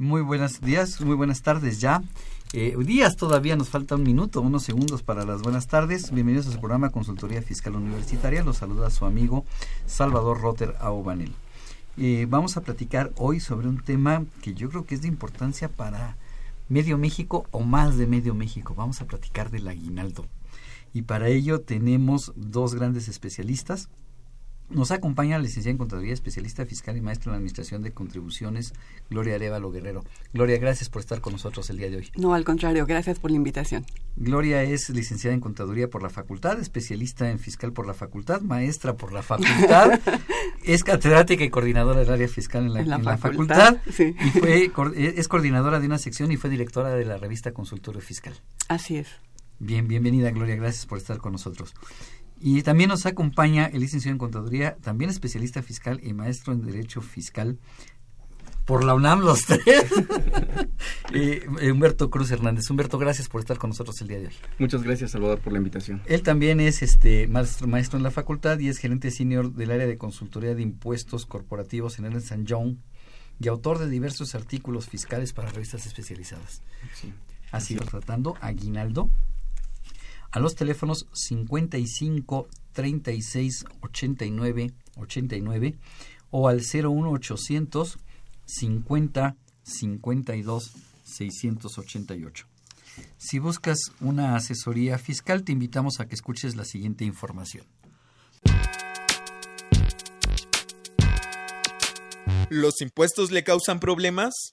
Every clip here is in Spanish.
Muy buenos días, muy buenas tardes ya. Eh, días todavía, nos falta un minuto, unos segundos para las buenas tardes. Bienvenidos a su programa Consultoría Fiscal Universitaria. Los saluda su amigo Salvador Rotter Aubanel. Eh, vamos a platicar hoy sobre un tema que yo creo que es de importancia para medio México o más de medio México. Vamos a platicar del aguinaldo. Y para ello tenemos dos grandes especialistas. Nos acompaña la licenciada en Contaduría, especialista fiscal y maestra en la Administración de Contribuciones, Gloria Arevalo Guerrero. Gloria, gracias por estar con nosotros el día de hoy. No, al contrario, gracias por la invitación. Gloria es licenciada en Contaduría por la Facultad, especialista en fiscal por la Facultad, maestra por la Facultad, es catedrática y coordinadora del área fiscal en la, En la en la facultad, facultad sí. y fue, cor- es coordinadora de una sección y fue directora de la revista Consultorio Fiscal. Así es. Bien, bienvenida Gloria, gracias por estar con nosotros. Y también nos acompaña el licenciado en Contaduría, también especialista fiscal y maestro en Derecho Fiscal por la UNAM los tres. Eh, Humberto Cruz Hernández. Humberto, gracias por estar con nosotros el día de hoy. Muchas gracias, Salvador, por la invitación. Él también es este maestro, maestro en la facultad y es gerente senior del área de consultoría de impuestos corporativos en Ernst Young y autor de diversos artículos fiscales para revistas especializadas. Sí. Ha sido tratando Aguinaldo a los teléfonos 55 36 89 89 o al 01800 50 52 688. Si buscas una asesoría fiscal, te invitamos a que escuches la siguiente información. ¿Los impuestos le causan problemas?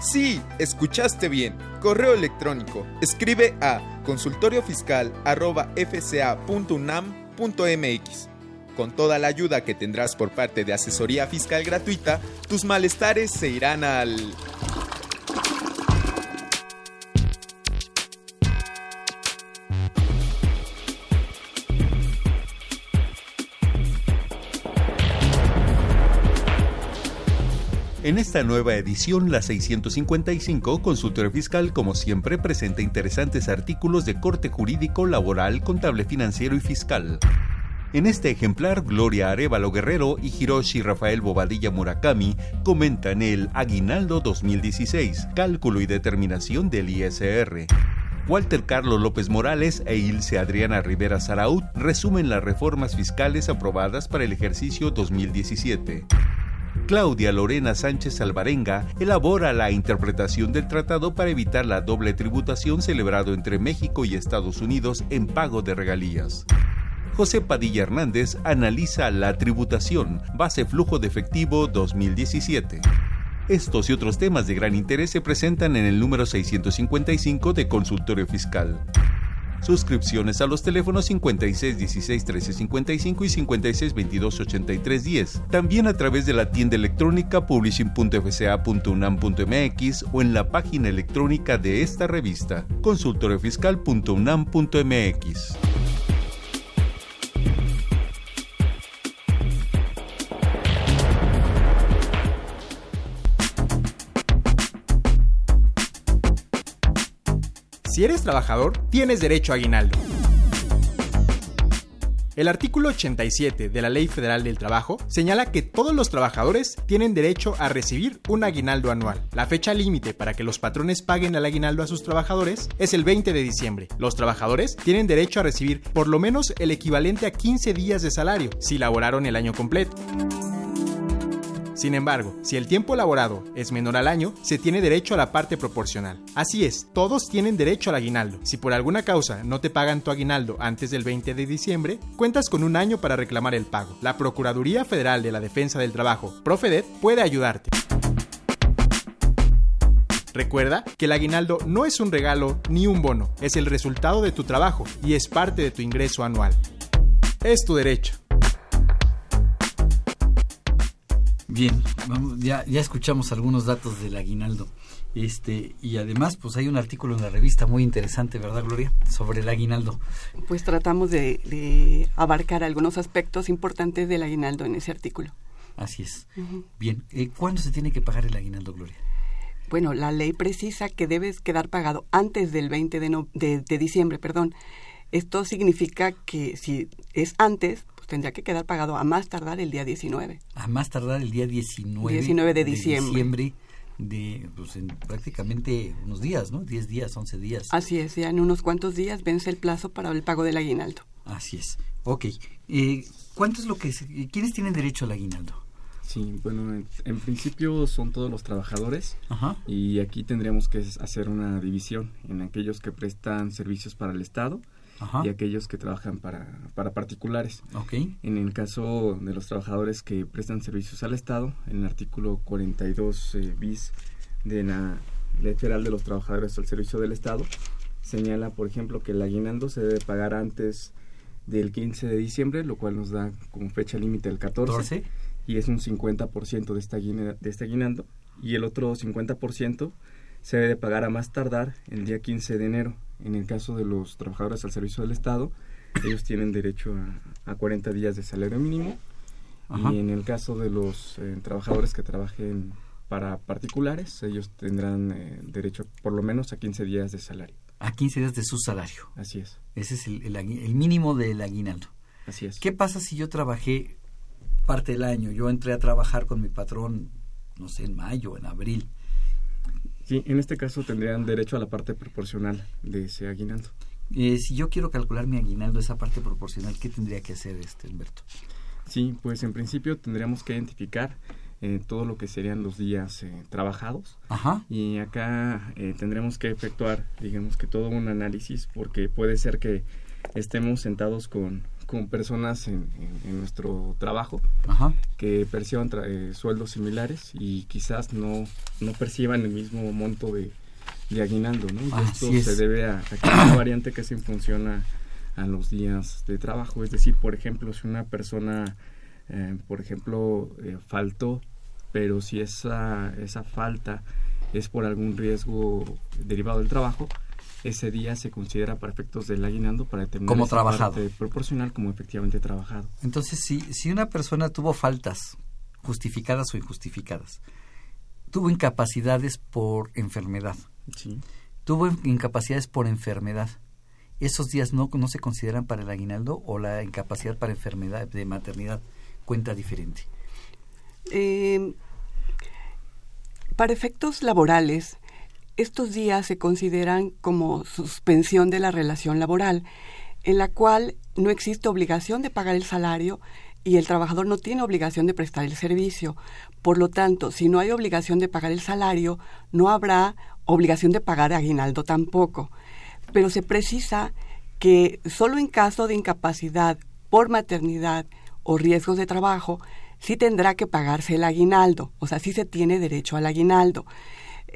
Sí, escuchaste bien, correo electrónico. Escribe a consultoriofiscal@fca.unam.mx. Con toda la ayuda que tendrás por parte de asesoría fiscal gratuita, tus malestares se irán al En esta nueva edición, la 655, Consultorio Fiscal, como siempre, presenta interesantes artículos de corte jurídico, laboral, contable financiero y fiscal. En este ejemplar, Gloria Arevalo Guerrero y Hiroshi Rafael Bobadilla Murakami comentan el Aguinaldo 2016, cálculo y determinación del ISR. Walter Carlos López Morales e Ilse Adriana Rivera Saraut resumen las reformas fiscales aprobadas para el ejercicio 2017. Claudia Lorena Sánchez Alvarenga elabora la interpretación del tratado para evitar la doble tributación celebrado entre México y Estados Unidos en pago de regalías. José Padilla Hernández analiza la tributación, base flujo de efectivo 2017. Estos y otros temas de gran interés se presentan en el número 655 de Consultorio Fiscal. Suscripciones a los teléfonos 56 16 13 55 y 56 22 83 10. También a través de la tienda electrónica publishing.fca.unam.mx o en la página electrónica de esta revista, consultoriofiscal.unam.mx. Si eres trabajador, tienes derecho a aguinaldo. El artículo 87 de la Ley Federal del Trabajo señala que todos los trabajadores tienen derecho a recibir un aguinaldo anual. La fecha límite para que los patrones paguen el aguinaldo a sus trabajadores es el 20 de diciembre. Los trabajadores tienen derecho a recibir por lo menos el equivalente a 15 días de salario si laboraron el año completo. Sin embargo, si el tiempo laborado es menor al año, se tiene derecho a la parte proporcional. Así es, todos tienen derecho al aguinaldo. Si por alguna causa no te pagan tu aguinaldo antes del 20 de diciembre, cuentas con un año para reclamar el pago. La Procuraduría Federal de la Defensa del Trabajo, Profedet, puede ayudarte. Recuerda que el aguinaldo no es un regalo ni un bono, es el resultado de tu trabajo y es parte de tu ingreso anual. Es tu derecho. Bien, vamos, ya, ya escuchamos algunos datos del aguinaldo. Este, y además, pues hay un artículo en la revista muy interesante, ¿verdad, Gloria? Sobre el aguinaldo. Pues tratamos de, de abarcar algunos aspectos importantes del aguinaldo en ese artículo. Así es. Bien, eh, ¿cuándo se tiene que pagar el aguinaldo, Gloria? Bueno, la ley precisa que debes quedar pagado antes del 20 de, no, de, de diciembre, perdón. Esto significa que si es antes, tendría que quedar pagado a más tardar el día 19. A más tardar el día 19, 19 de diciembre. de diciembre de pues, en prácticamente unos días, ¿no? 10 días, 11 días. Así es, ya en unos cuantos días vence el plazo para el pago del aguinaldo. Así es. Ok. Eh, ¿Cuánto es lo que... se- ¿Quiénes tienen derecho al aguinaldo? Sí, bueno, en, en principio son todos los trabajadores Ajá. y aquí tendríamos que hacer una división en aquellos que prestan servicios para el Estado Ajá. y aquellos que trabajan para, para particulares. Ok. En el caso de los trabajadores que prestan servicios al Estado, en el artículo 42 eh, bis de la Ley Federal de los Trabajadores al Servicio del Estado, señala, por ejemplo, que el aguinaldo se debe pagar antes del 15 de diciembre, lo cual nos da como fecha límite el 14, 14. y es un 50% de este, de este aguinaldo, y el otro 50% se debe pagar a más tardar el día 15 de enero. En el caso de los trabajadores al servicio del Estado, ellos tienen derecho a, a 40 días de salario mínimo, Ajá. y en el caso de los eh, trabajadores que trabajen para particulares, ellos tendrán eh, derecho por lo menos a 15 días de salario. A 15 días de su salario. Así es, Ese es el, el mínimo del aguinaldo. así es. ¿Qué pasa si yo trabajé parte del año? Yo entré a trabajar con mi patrón, no sé, en mayo, en abril. Sí, en este caso tendrían derecho a la parte proporcional de ese aguinaldo. Eh, si yo quiero calcular mi aguinaldo, esa parte proporcional, ¿qué tendría que hacer, este Humberto? Sí, pues en principio tendríamos que identificar eh, todo lo que serían los días eh, trabajados Ajá. y acá eh, tendremos que efectuar, digamos que todo un análisis porque puede ser que estemos sentados con, con personas en, en- en nuestro trabajo Ajá. que perciban tra- eh, sueldos similares y quizás no, no perciban el mismo monto de, de aguinaldo, ¿no? Esto es. se debe a, a que una variante que se en función a, a los días de trabajo. Es decir, por ejemplo, si una persona, eh, por ejemplo, eh, faltó, pero si esa, esa falta es por algún riesgo derivado del trabajo, ese día se considera para efectos del aguinaldo para determinar Como trabajado. parte proporcional como efectivamente trabajado. Entonces, si, si una persona tuvo faltas, justificadas o injustificadas, tuvo incapacidades por enfermedad, Sí. tuvo incapacidades por enfermedad, ¿esos días no, no se consideran para el aguinaldo o la incapacidad para enfermedad de maternidad cuenta diferente? Eh, para efectos laborales, estos días se consideran como suspensión de la relación laboral, en la cual no existe obligación de pagar el salario y el trabajador no tiene obligación de prestar el servicio. Por lo tanto, si no hay obligación de pagar el salario, no habrá obligación de pagar aguinaldo tampoco. Pero se precisa que solo en caso de incapacidad por maternidad o riesgos de trabajo, sí tendrá que pagarse el aguinaldo, o sea, sí se tiene derecho al aguinaldo.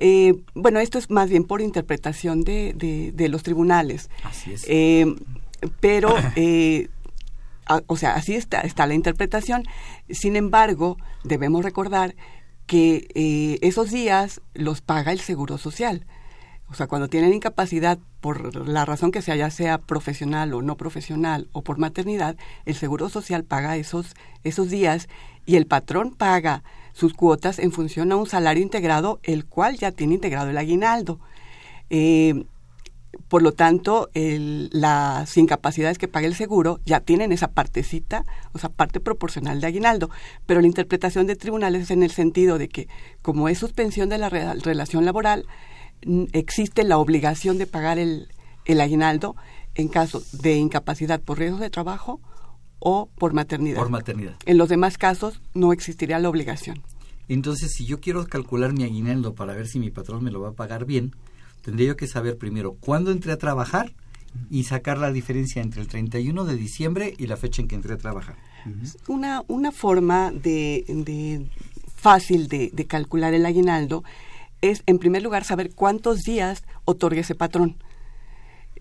Eh, bueno, esto es más bien por interpretación de, de, de los tribunales. Así es. Eh, pero, eh, a- o sea, así está, está la interpretación. Sin embargo, debemos recordar que eh, esos días los paga el Seguro Social. O sea, cuando tienen incapacidad por la razón que sea, ya sea profesional o no profesional o por maternidad, el Seguro Social paga esos, esos días y el patrón paga sus cuotas en función a un salario integrado, el cual ya tiene integrado el aguinaldo. Eh, Por lo tanto, las incapacidades que paga el seguro ya tienen esa partecita, o sea, parte proporcional de aguinaldo. Pero la interpretación de tribunales es en el sentido de que, como es suspensión de la relación laboral, existe la obligación de pagar el, el aguinaldo en caso de incapacidad por riesgo de trabajo o por maternidad. Por maternidad. En los demás casos no existiría la obligación. Entonces, si yo quiero calcular mi aguinaldo para ver si mi patrón me lo va a pagar bien, tendría yo que saber primero cuándo entré a trabajar y sacar la diferencia entre el 31 de diciembre y la fecha en que entré a trabajar. Una, una forma de, de fácil de, de, calcular el aguinaldo es, en primer lugar, saber cuántos días otorga ese patrón.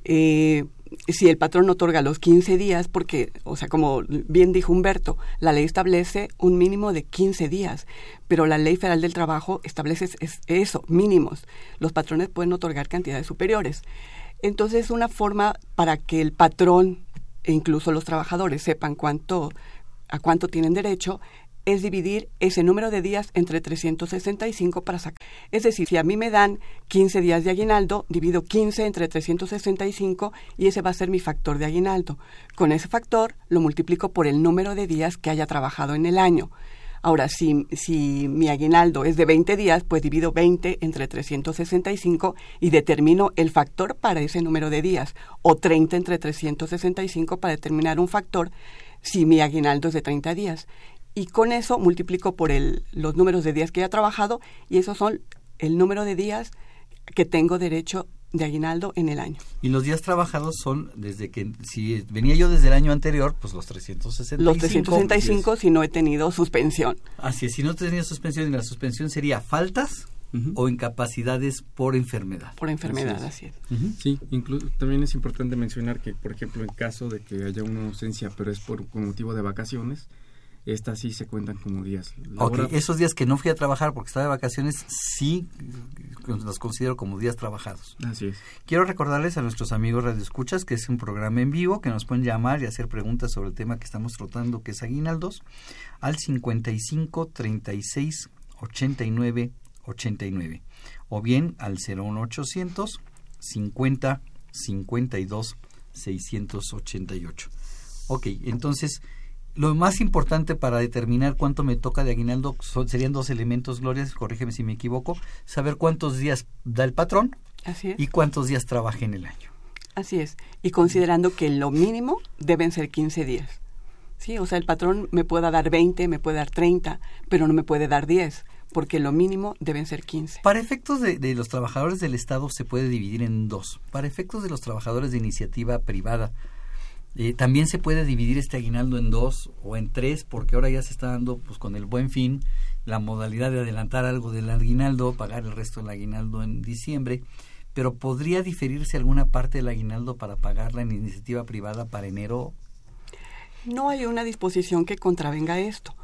Eh, si el patrón otorga los 15 días, porque, o sea, como bien dijo Humberto, la ley establece un mínimo de 15 días, pero la ley federal del trabajo establece eso, mínimos. Los patrones pueden otorgar cantidades superiores. Entonces, es una forma para que el patrón e incluso los trabajadores sepan cuánto a cuánto tienen derecho es dividir ese número de días entre 365 para sacar. Es decir, si a mí me dan 15 días de aguinaldo, divido 15 entre 365 y ese va a ser mi factor de aguinaldo. Con ese factor lo multiplico por el número de días que haya trabajado en el año. Ahora, si, si mi aguinaldo es de 20 días, pues divido 20 entre 365 y determino el factor para ese número de días, o 30 entre 365 para determinar un factor si mi aguinaldo es de 30 días y con eso multiplico por el, los números de días que he trabajado y esos son el número de días que tengo derecho de aguinaldo en el año. Y los días trabajados son desde que, si venía yo desde el año anterior, pues los 365. Los 365 si no he tenido suspensión. Así es, si no he tenido suspensión, y la suspensión sería faltas o incapacidades por enfermedad. Por enfermedad, así es. Sí, también es importante mencionar que, por ejemplo, en caso de que haya una ausencia, pero es por, por motivo de vacaciones, estas sí se cuentan como días. Ok, esos días que no fui a trabajar porque estaba de vacaciones, sí los considero como días trabajados. Así es. Quiero recordarles a nuestros amigos Radio Escuchas que es un programa en vivo que nos pueden llamar y hacer preguntas sobre el tema que estamos tratando, que es aguinaldos, al 55 36 89 89 o bien al 01800 50 52 688. Ok, entonces lo más importante para determinar cuánto me toca de aguinaldo serían dos elementos, Gloria, corrígeme si me equivoco, saber cuántos días da el patrón y cuántos días trabaja en el año. Así es, y considerando que lo mínimo deben ser 15 días. Sí, o sea, el patrón me puede dar 20, me puede dar 30, pero no me puede dar 10, porque lo mínimo deben ser 15. Para efectos de, de los trabajadores del Estado se puede dividir en dos. Para efectos de los trabajadores de iniciativa privada, eh, también se puede dividir este aguinaldo en dos o en tres, porque ahora ya se está dando, pues con el buen fin, la modalidad de adelantar algo del aguinaldo, pagar el resto del aguinaldo en diciembre, pero podría diferirse alguna parte del aguinaldo para pagarla en iniciativa privada para enero. No hay una disposición que contravenga esto.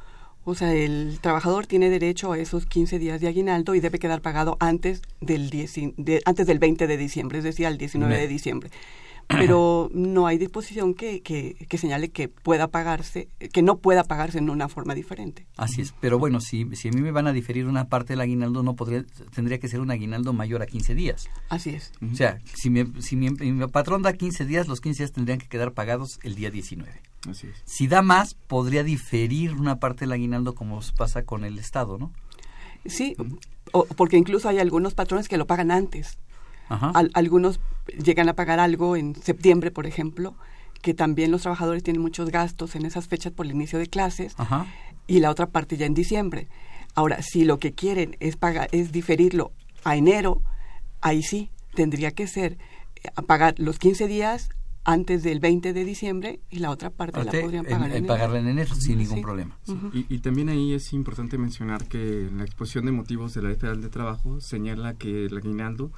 O sea, el trabajador tiene derecho a esos 15 días de aguinaldo y debe quedar pagado antes del, antes del 20 de diciembre, es decir, al 19 de diciembre pero no hay disposición que, que, que, señale que pueda pagarse, que no pueda pagarse en una forma diferente. Así es, pero bueno, si, si a mí me van a diferir una parte del aguinaldo, no podría, tendría que ser un aguinaldo mayor a 15 días. Así es. O sea, si, mi, si mi, mi patrón da 15 días, los 15 días tendrían que quedar pagados el día 19. Así es. Si da más, podría diferir una parte del aguinaldo como pasa con el Estado, ¿no? Sí, o, porque incluso hay algunos patrones que lo pagan antes algunos llegan a pagar algo en septiembre, por ejemplo, que también los trabajadores tienen muchos gastos en esas fechas por el inicio de clases y la otra parte ya en diciembre. Ahora, si lo que quieren es pagar, es diferirlo a enero, ahí sí tendría que ser eh, a pagar los 15 días antes del 20 de diciembre y la otra parte la podrían pagar en, en, pagarla en enero sin ningún problema. y, y, también ahí es importante mencionar que la exposición de motivos de la Ley Federal de Trabajo señala que el aguinaldo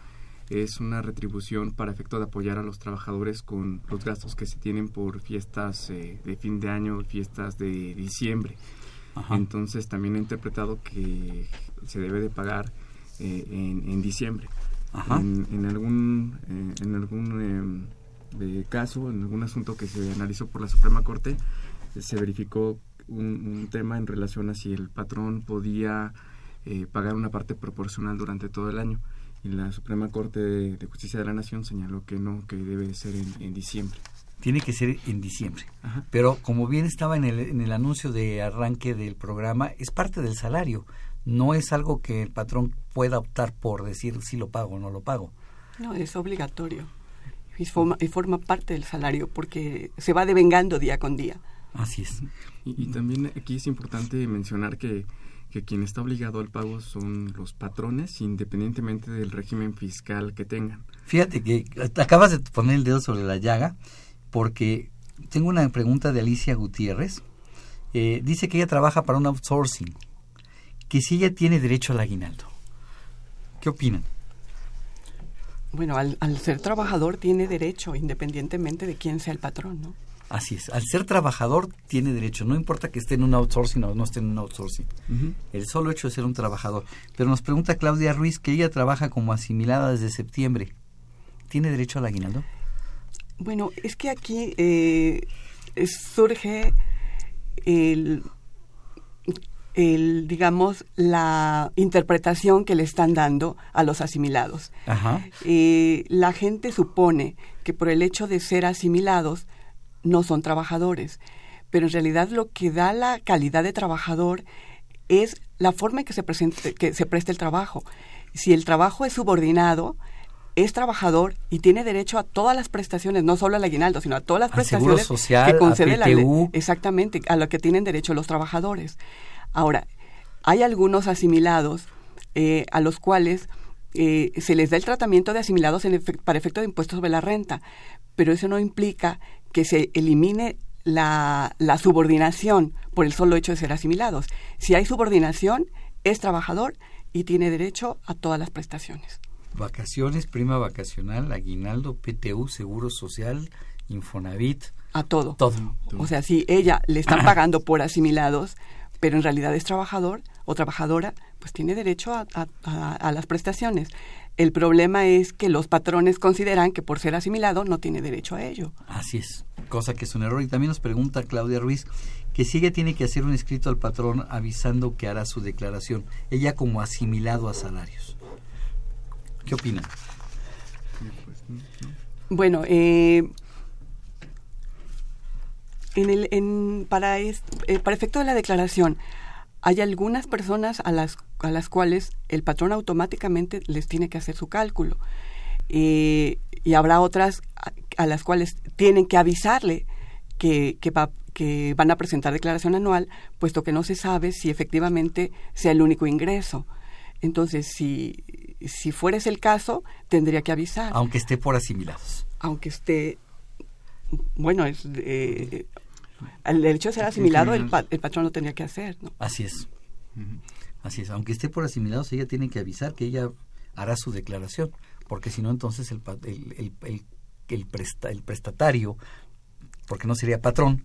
es una retribución para efecto de apoyar a los trabajadores con los gastos que se tienen por fiestas eh, de fin de año, fiestas de diciembre. Entonces también he interpretado que se debe de pagar eh, en, diciembre. En, algún, eh, en algún em, caso, en algún asunto que se analizó por la Suprema Corte, se verificó un, un, tema en relación a si el patrón podía pagar una parte proporcional durante todo el año y la Suprema Corte de, Justicia de la Nación señaló que no, que debe ser en, diciembre. Tiene que ser en diciembre. Pero como bien estaba en el, en el anuncio de arranque del programa, es parte del salario. No es algo que el patrón pueda optar por decir si lo pago o no lo pago. No, es obligatorio. Y forma, y forma parte del salario porque se va devengando día con día. Así es. Y, también aquí es importante mencionar que, que quien está obligado al pago son los patrones, independientemente del régimen fiscal que tengan. Fíjate que acabas de poner el dedo sobre la llaga, porque tengo una pregunta de Alicia Gutiérrez. Eh, dice que ella trabaja para un outsourcing, que si ella tiene derecho al aguinaldo. ¿Qué opinan? Bueno, al, al ser trabajador tiene derecho, independientemente de quién sea el patrón, ¿no? Así es. Al ser trabajador tiene derecho. No importa que esté en un outsourcing o no esté en un outsourcing. El solo hecho de ser un trabajador. Pero nos pregunta Claudia Ruiz que ella trabaja como asimilada desde septiembre. ¿Tiene derecho al aguinaldo? Bueno, es que aquí eh, surge el, el, digamos, la interpretación que le están dando a los asimilados. Ajá. Eh, la gente supone que por el hecho de ser asimilados no son trabajadores. Pero en realidad lo que da la calidad de trabajador es la forma en que se, presente, que se presta el trabajo. Si el trabajo es subordinado, es trabajador y tiene derecho a todas las prestaciones, no solo al aguinaldo, sino a todas las prestaciones social, que concede la ley. Exactamente, a lo que tienen derecho los trabajadores. Ahora, hay algunos asimilados eh, a los cuales eh, se les da el tratamiento de asimilados para efecto de impuestos sobre la renta, pero eso no implica que se elimine la, subordinación por el solo hecho de ser asimilados. Si hay subordinación, es trabajador y tiene derecho a todas las prestaciones. Vacaciones, prima vacacional, aguinaldo, PTU, seguro social, Infonavit. A todo. Todo. O sea, si ella le están pagando por asimilados, pero en realidad es trabajador o trabajadora, pues tiene derecho a las prestaciones. El problema es que los patrones consideran que por ser asimilado no tiene derecho a ello. Así es, cosa que es un error. Y también nos pregunta Claudia Ruiz que si ella tiene que hacer un escrito al patrón avisando que hará su declaración, ella como asimilado a salarios. ¿Qué opina? Bueno, eh, en el, en, para, eh, para efecto de la declaración, hay algunas personas a las, a las cuales el patrón automáticamente les tiene que hacer su cálculo. y habrá otras a, las cuales tienen que avisarle que, que, que van a presentar declaración anual, puesto que no se sabe si efectivamente sea el único ingreso. Entonces, si, si fuera ese el caso, tendría que avisar. Aunque esté por asimilados. Aunque esté, bueno, es, eh, el hecho de ser asimilado, el, patrón lo tendría que hacer. ¿no? Así es. Así es. Aunque esté por asimilado, ella tiene que avisar que ella hará su declaración, porque si no, entonces el, el, el, el, prestatario, porque no sería patrón,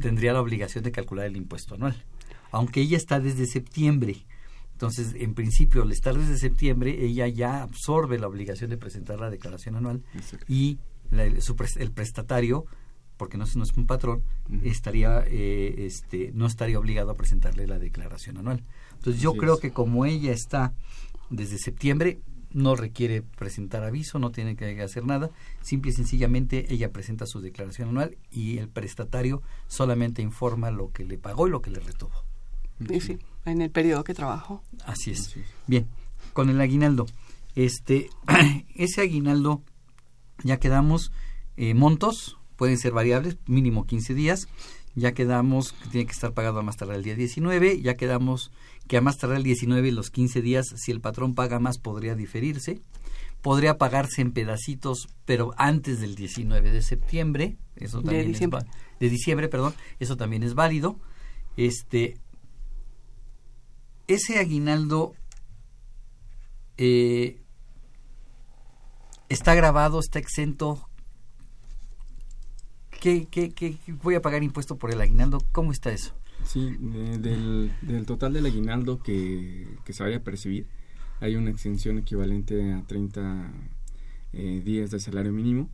tendría la obligación de calcular el impuesto anual. Aunque ella está desde septiembre. Entonces, en principio, al estar desde septiembre, ella ya absorbe la obligación de presentar la declaración anual y el prestatario porque no, es un patrón, estaría, eh, este, no estaría obligado a presentarle la declaración anual. Entonces yo creo que como ella está desde septiembre, no requiere presentar aviso, no tiene que hacer nada, simple y sencillamente ella presenta su declaración anual y el prestatario solamente informa lo que le pagó y lo que le retuvo. Sí, sí, en el periodo que trabajó. Así es. Bien, con el aguinaldo. Este, ese aguinaldo, ya quedamos, eh, montos, pueden ser variables, mínimo 15 días. Ya quedamos que tiene que estar pagado a más tardar el día 19. Ya quedamos que a más tardar el 19 y los 15 días, si el patrón paga más, podría diferirse. Podría pagarse en pedacitos, pero antes del 19 de septiembre. Eso también de diciembre. Es, de diciembre, perdón. Eso también es válido. Este, ese aguinaldo eh, está grabado, está exento ¿Qué, qué, qué, voy a pagar impuesto por el aguinaldo? ¿Cómo está eso? Sí, del, del, total del aguinaldo que, se vaya a percibir, hay una exención equivalente a 30 eh, días de salario mínimo,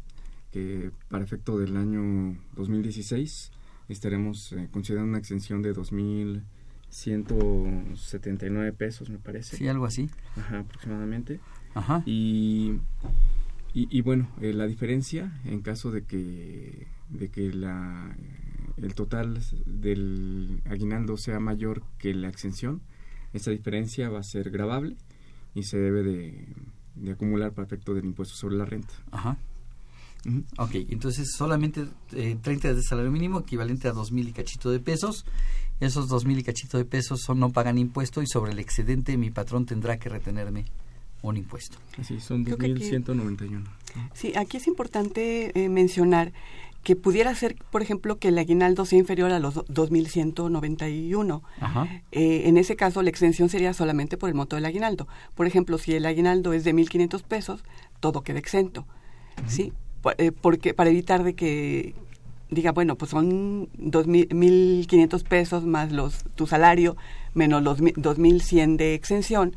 que para efecto del año 2016 estaremos eh, considerando una exención de 2.100 179 pesos, me parece. Sí, algo así. Ajá, aproximadamente. Ajá. Y, y, bueno, eh, la diferencia en caso de que, de que la, el total del aguinaldo sea mayor que la exención, esa diferencia va a ser grabable y se debe de, de acumular para efecto del impuesto sobre la renta. Ajá. Ok, entonces solamente eh, 30 días de salario mínimo, equivalente a dos mil y cachito de pesos. Esos dos mil y cachito de pesos son, no pagan impuesto y sobre el excedente mi patrón tendrá que retenerme un impuesto. Así, son 2.191. Sí, aquí es importante eh, mencionar que pudiera ser, por ejemplo, que el aguinaldo sea inferior a los 2.191. Ajá. Eh, en ese caso, la exención sería solamente por el monto del aguinaldo. Por ejemplo, si el aguinaldo es de 1.500 pesos, todo queda exento. ¿Sí? Eh, porque para evitar de que diga, bueno, pues son 2.500 pesos más los tu salario menos los 2.100 de exención,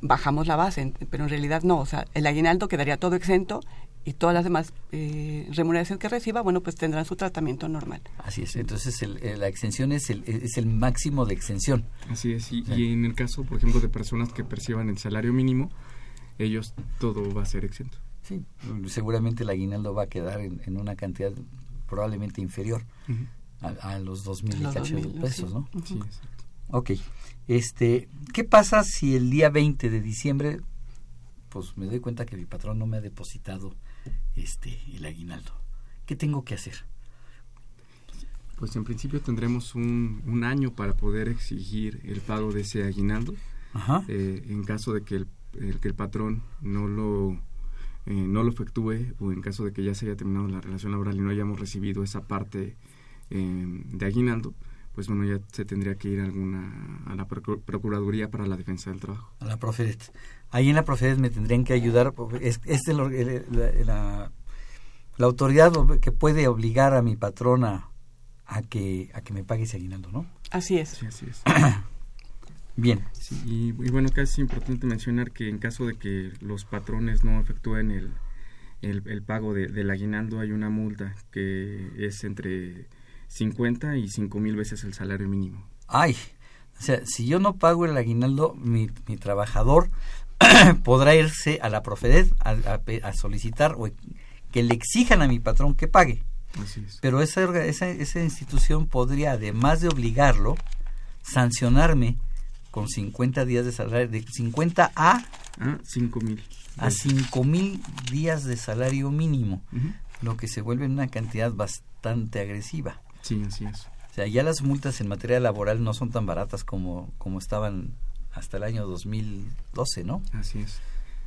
bajamos la base, pero en realidad no, o sea, el aguinaldo quedaría todo exento y todas las demás eh, remuneraciones que reciba, bueno, pues tendrán su tratamiento normal. Así es, entonces el, la exención es el, es el máximo de exención. Así es, y, y, en el caso, por ejemplo, de personas que perciban el salario mínimo, ellos todo va a ser exento. Sí, seguramente el aguinaldo va a quedar en, en una cantidad probablemente inferior uh -huh. a, a, los dos mil y cacho de pesos, sí. ¿no? Sí, exacto. Ok, este, ¿qué pasa si el día 20 de diciembre, pues me doy cuenta que mi patrón no me ha depositado este el aguinaldo? ¿Qué tengo que hacer? Pues en principio tendremos un, un año para poder exigir el pago de ese aguinaldo. Ajá. Eh, en caso de que el, el, que el patrón no lo eh, no lo efectúe o en caso de que ya se haya terminado la relación laboral y no hayamos recibido esa parte eh, de aguinaldo, pues bueno, ya se tendría que ir a alguna a la Procuraduría para la Defensa del Trabajo. A la Profedet. Ahí en la Profedet me tendrían que ayudar, es, es el, el, la, la, la, autoridad que puede obligar a mi patrona a que, a que me pague ese aguinaldo, ¿no? Así es. Sí, así es. Bien. Sí, y, y, bueno, acá es importante mencionar que en caso de que los patrones no efectúen el, el, el pago de, del aguinaldo, hay una multa que es entre 50 y 5 mil veces el salario mínimo. Ay, o sea, si yo no pago el aguinaldo, mi, mi trabajador podrá irse a la Profedet a, a, a, solicitar o que le exijan a mi patrón que pague. Así es. Pero esa, esa, esa institución podría, además de obligarlo, sancionarme con 50 días de salario, de 50 a... Ah, 5 mil. A 5 mil días de salario mínimo, uh -huh. lo que se vuelve una cantidad bastante agresiva. Sí, así es. O sea, ya las multas en materia laboral no son tan baratas como, como estaban hasta el año 2012, ¿no? Así es.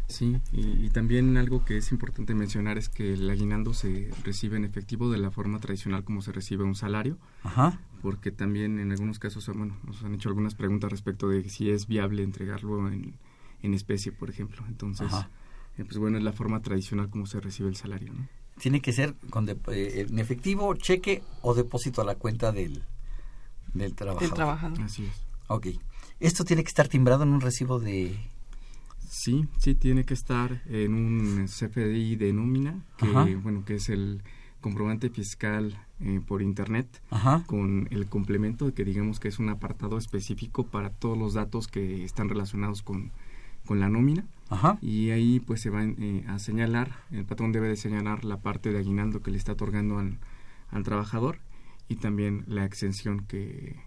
Sí, y, y, también algo que es importante mencionar es que el aguinaldo se recibe en efectivo de la forma tradicional como se recibe un salario. Ajá. Porque también en algunos casos, bueno, nos han hecho algunas preguntas respecto de si es viable entregarlo en, en especie, por ejemplo. Entonces, eh, pues bueno, es la forma tradicional como se recibe el salario, ¿no? Tiene que ser con de, eh, en efectivo, cheque o depósito a la cuenta del, del trabajador. Del trabajador. Así es. Ok. ¿Esto tiene que estar timbrado en un recibo de Sí, sí, tiene que estar en un CFDI de nómina, que, Ajá. bueno, que es el comprobante fiscal eh, por internet, Ajá. con el complemento, que digamos que es un apartado específico para todos los datos que están relacionados con, con la nómina. Ajá. Y ahí pues se va eh, a señalar, el patrón debe de señalar la parte de aguinaldo que le está otorgando al, al trabajador y también la exención que,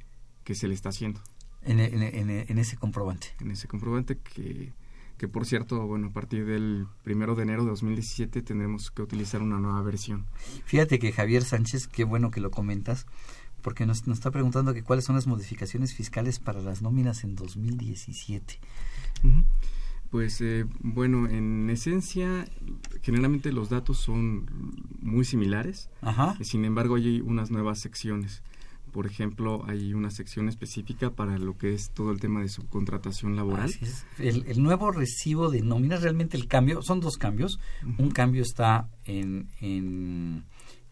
que se le está haciendo. En, en, en, en ese comprobante. En ese comprobante que que por cierto, bueno, a partir del primero de enero de 2017 tendremos que utilizar una nueva versión. Fíjate que Javier Sánchez, qué bueno que lo comentas, porque nos, nos está preguntando que cuáles son las modificaciones fiscales para las nóminas en 2017. Uh -huh. Pues eh, bueno, en esencia, generalmente los datos son muy similares, Ajá. sin embargo hay unas nuevas secciones por ejemplo, hay una sección específica para lo que es todo el tema de subcontratación laboral. Así es. El, el, nuevo recibo de nóminas, realmente el cambio, son dos cambios. Uh -huh. Un cambio está en, en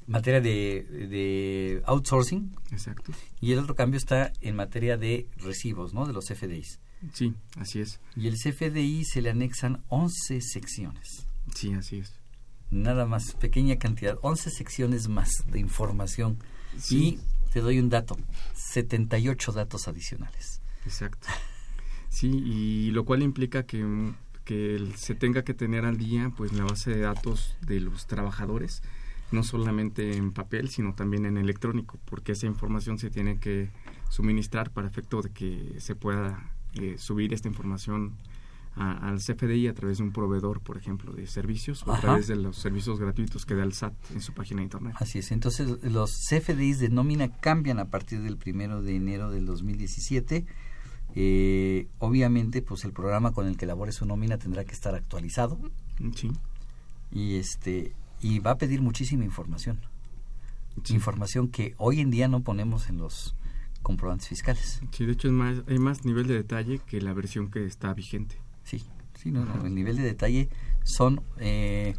materia de, de, outsourcing. Exacto. Y el otro cambio está en materia de recibos, ¿no? De los CFDIs. Sí, así es. Y el CFDI se le anexan 11 secciones. Sí, así es. Nada más, pequeña cantidad, 11 secciones más de información. Sí. Y te doy un dato, 78 datos adicionales. Exacto. Sí, y lo cual implica que, que se tenga que tener al día pues la base de datos de los trabajadores, no solamente en papel, sino también en electrónico, porque esa información se tiene que suministrar para efecto de que se pueda eh, subir esta información al CFDI a través de un proveedor, por ejemplo, de servicios o a través de los servicios gratuitos que da el SAT en su página de internet. Así es. Entonces, los CFDIs de nómina cambian a partir del primero de enero del 2017. Eh, obviamente, pues el programa con el que elabore su nómina tendrá que estar actualizado. Sí. Y este y va a pedir muchísima información. Información que hoy en día no ponemos en los comprobantes fiscales. Sí, de hecho es más, hay más nivel de detalle que la versión que está vigente. Sí, sí, no, el nivel de detalle son eh,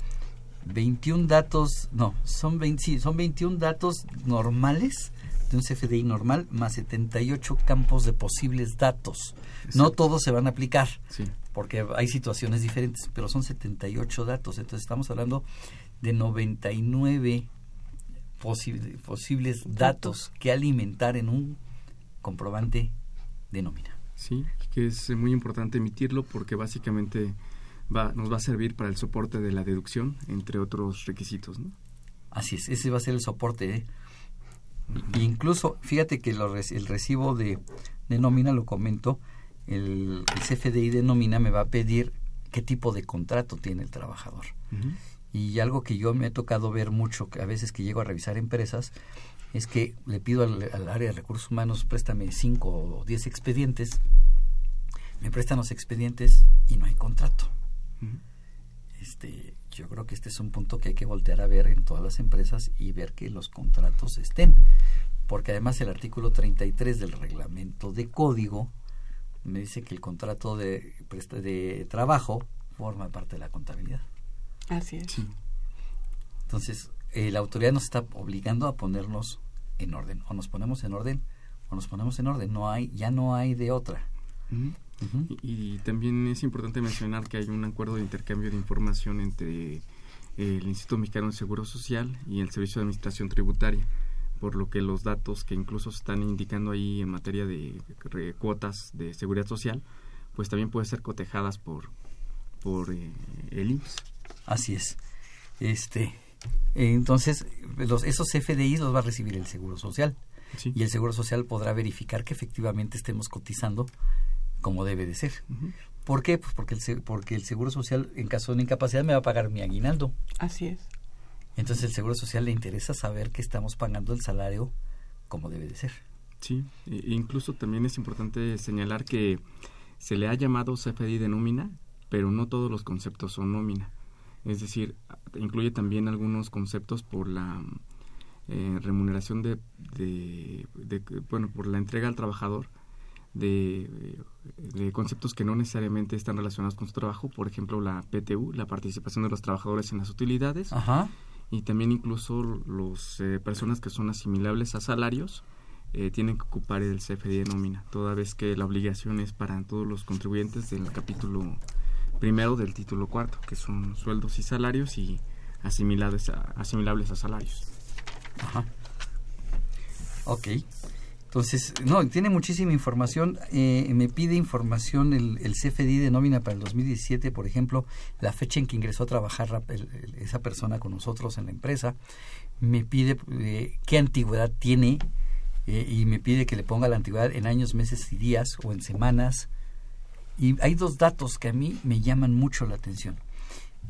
21 datos, no, son, 20, son 21 datos normales de un CFDI normal más 78 campos de posibles datos. No todos se van a aplicar, porque hay situaciones diferentes, pero son 78 datos. Entonces estamos hablando de 99 posibles datos que alimentar en un comprobante de nómina. Sí, que es muy importante emitirlo porque básicamente va, nos va a servir para el soporte de la deducción, entre otros requisitos. ¿no? Así es, ese va a ser el soporte. ¿eh? incluso, fíjate que el recibo de, nómina, lo comento, el, CFDI de nómina me va a pedir qué tipo de contrato tiene el trabajador. Y algo que yo me he tocado ver mucho, que a veces que llego a revisar empresas, es que le pido al, área de recursos humanos, préstame cinco o diez expedientes, me prestan los expedientes y no hay contrato. Este, yo creo que este es un punto que hay que voltear a ver en todas las empresas y ver que los contratos estén. Porque además el artículo 33 del reglamento de código me dice que el contrato de, de trabajo forma parte de la contabilidad. Así es. Entonces, eh, la autoridad nos está obligando a ponernos en orden. O nos ponemos en orden o nos ponemos en orden. No hay, ya no hay de otra. Y, también es importante mencionar que hay un acuerdo de intercambio de información entre eh, el Instituto Mexicano de Seguro Social y el Servicio de Administración Tributaria, por lo que los datos que incluso están indicando ahí en materia de, cuotas de seguridad social, pues también pueden ser cotejadas por, por eh, el IMSS. Así es. Este, entonces, los, esos FDI los va a recibir el Seguro Social. Y el Seguro Social podrá verificar que efectivamente estemos cotizando como debe de ser. ¿Por qué? Pues porque el, porque el Seguro Social, en caso de incapacidad, me va a pagar mi aguinaldo. Así es. Entonces, el Seguro Social le interesa saber que estamos pagando el salario como debe de ser. Sí, e incluso también es importante señalar que se le ha llamado CFDI de nómina, pero no todos los conceptos son nómina. Es decir, incluye también algunos conceptos por la eh, remuneración de, bueno, por la entrega al trabajador de, conceptos que no necesariamente están relacionados con su trabajo, por ejemplo, la PTU, la participación de los trabajadores en las utilidades, y también incluso los eh, personas que son asimilables a salarios eh, tienen que ocupar el CFD de nómina, toda vez que la obligación es para todos los contribuyentes del capítulo primero del título cuarto, que son sueldos y salarios y asimilables a, asimilables a salarios. Ajá. Ok. Entonces, no, tiene muchísima información. Eh, me pide información el, CFDI de nómina para el 2017, por ejemplo, la fecha en que ingresó a trabajar esa persona con nosotros en la empresa. Me pide eh, qué antigüedad tiene eh, y me pide que le ponga la antigüedad en años, meses y días o en semanas y hay dos datos que a mí me llaman mucho la atención.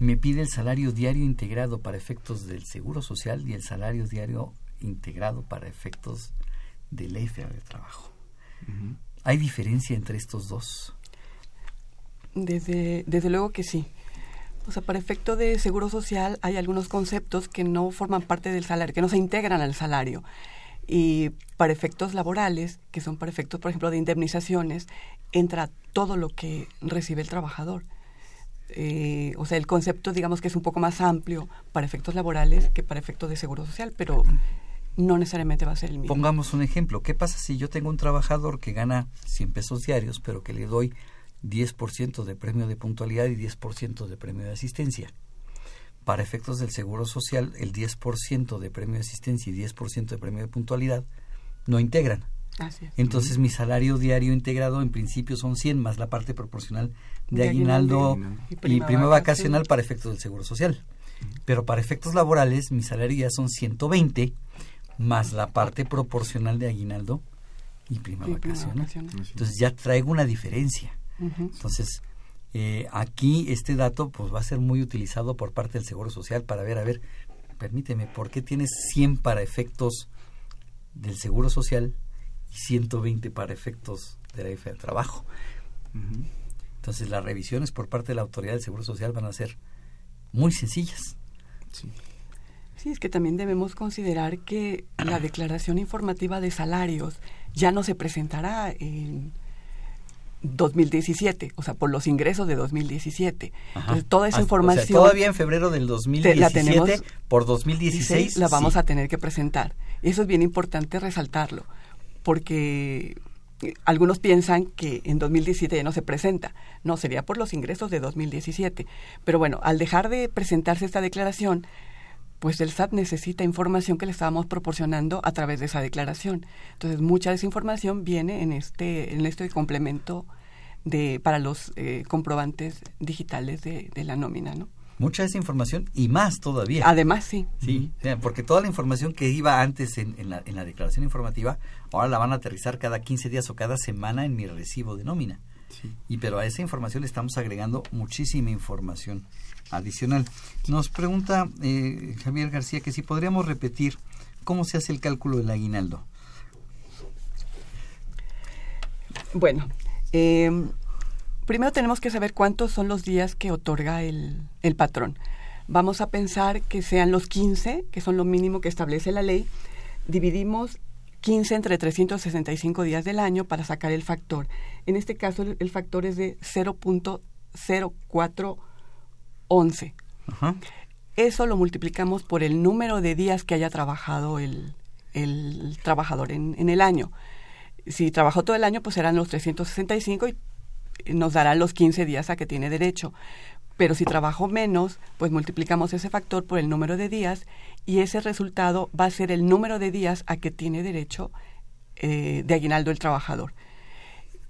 Me pide el salario diario integrado para efectos del Seguro Social y el salario diario integrado para efectos del FA de trabajo. ¿Hay diferencia entre estos dos? Desde, desde luego que sí. O sea, para efecto de seguro social hay algunos conceptos que no forman parte del salario, que no se integran al salario. Y para efectos laborales, que son para efectos, por ejemplo, de indemnizaciones, entra todo lo que recibe el trabajador. Eh, o sea, el concepto, digamos que es un poco más amplio para efectos laborales que para efectos de seguro social, pero no necesariamente va a ser el mismo. Pongamos un ejemplo. ¿Qué pasa si yo tengo un trabajador que gana 100 pesos diarios, pero que le doy 10% de premio de puntualidad y 10% de premio de asistencia? para efectos del Seguro Social, el 10% de premio de asistencia y 10% de premio de puntualidad no integran. Entonces mi salario diario integrado en principio son 100 más la parte proporcional de, aguinaldo, y prima, vacacional para efectos del Seguro Social. Pero para efectos laborales mi salario ya son 120 más la parte proporcional de aguinaldo y prima, vacacional. Entonces ya traigo una diferencia. Entonces eh, aquí este dato pues va a ser muy utilizado por parte del Seguro Social para ver, a ver, permíteme, ¿por qué tienes 100 para efectos del Seguro Social y 120 para efectos de la del trabajo? Entonces las revisiones por parte de la Autoridad del Seguro Social van a ser muy sencillas. Sí. Sí, es que también debemos considerar que la declaración informativa de salarios ya no se presentará en 2017, o sea, por los ingresos de 2017. Entonces, toda esa información... todavía en febrero del 2017, la tenemos, por 2016... La vamos a tener que presentar. Eso es bien importante resaltarlo, porque algunos piensan que en 2017 ya no se presenta. No, sería por los ingresos de 2017. Pero bueno, al dejar de presentarse esta declaración, pues el SAT necesita información que le estábamos proporcionando a través de esa declaración. Entonces, mucha de esa información viene en este, en este complemento de, para los eh, comprobantes digitales de, la nómina, ¿no? Mucha de esa información y más todavía. Además, sí. Sí, porque toda la información que iba antes en, en, la, en la declaración informativa, ahora la van a aterrizar cada 15 días o cada semana en mi recibo de nómina. Sí. Y pero a esa información le estamos agregando muchísima información adicional. Nos pregunta eh, Javier García que si podríamos repetir cómo se hace el cálculo del aguinaldo. Bueno, eh, primero tenemos que saber cuántos son los días que otorga el, el patrón. Vamos a pensar que sean los 15, que son lo mínimo que establece la ley. Dividimos 15 entre 365 días del año para sacar el factor. En este caso el, factor es de 0.04 11. Eso lo multiplicamos por el número de días que haya trabajado el, el trabajador en, en, el año. Si trabajó todo el año, pues serán los 365 y nos dará los 15 días a que tiene derecho. Pero si trabajó menos, pues multiplicamos ese factor por el número de días y ese resultado va a ser el número de días a que tiene derecho eh, de aguinaldo el trabajador.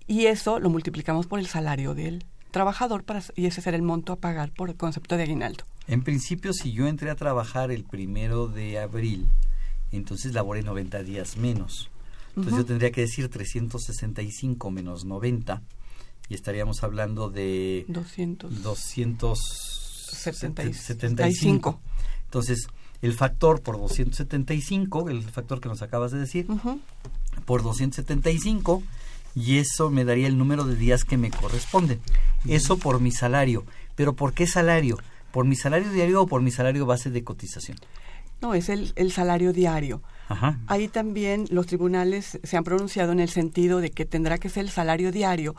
Y eso lo multiplicamos por el salario del, trabajador para, y ese será el monto a pagar por el concepto de aguinaldo. En principio, si yo entré a trabajar el primero de abril, entonces laboré 90 días menos. Entonces yo tendría que decir 365 menos 90 y estaríamos hablando de 200. 275. Entonces, el factor por 275, el factor que nos acabas de decir, por 275 y eso me daría el número de días que me corresponden. Eso por mi salario. Pero ¿por qué salario? ¿Por mi salario diario o por mi salario base de cotización? No, es el, el salario diario. Ajá. Ahí también los tribunales se han pronunciado en el sentido de que tendrá que ser el salario diario,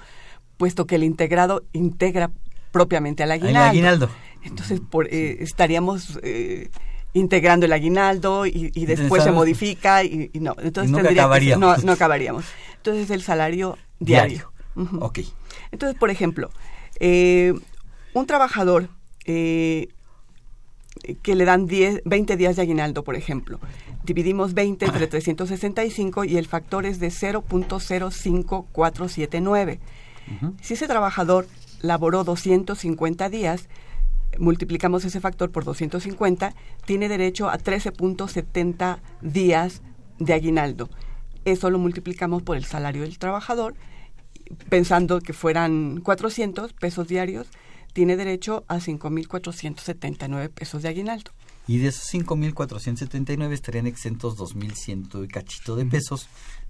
puesto que el integrado integra propiamente al aguinaldo. Entonces por, eh, estaríamos eh, integrando el aguinaldo y, después se modifica y, no. Entonces no, no, acabaríamos. Entonces el salario diario. Ok. Entonces, por ejemplo, eh, un trabajador eh, que le dan 10, 20 días de aguinaldo, por ejemplo, dividimos 20 entre 365 y el factor es de 0.05479. Si ese trabajador laboró 250 días, multiplicamos ese factor por 250, tiene derecho a 13.70 días de aguinaldo. Eso lo multiplicamos por el salario del trabajador, pensando que fueran 400 pesos diarios, tiene derecho a 5.479 pesos de aguinaldo. Y de esos 5.479 estarían exentos 2.100 y cachito de pesos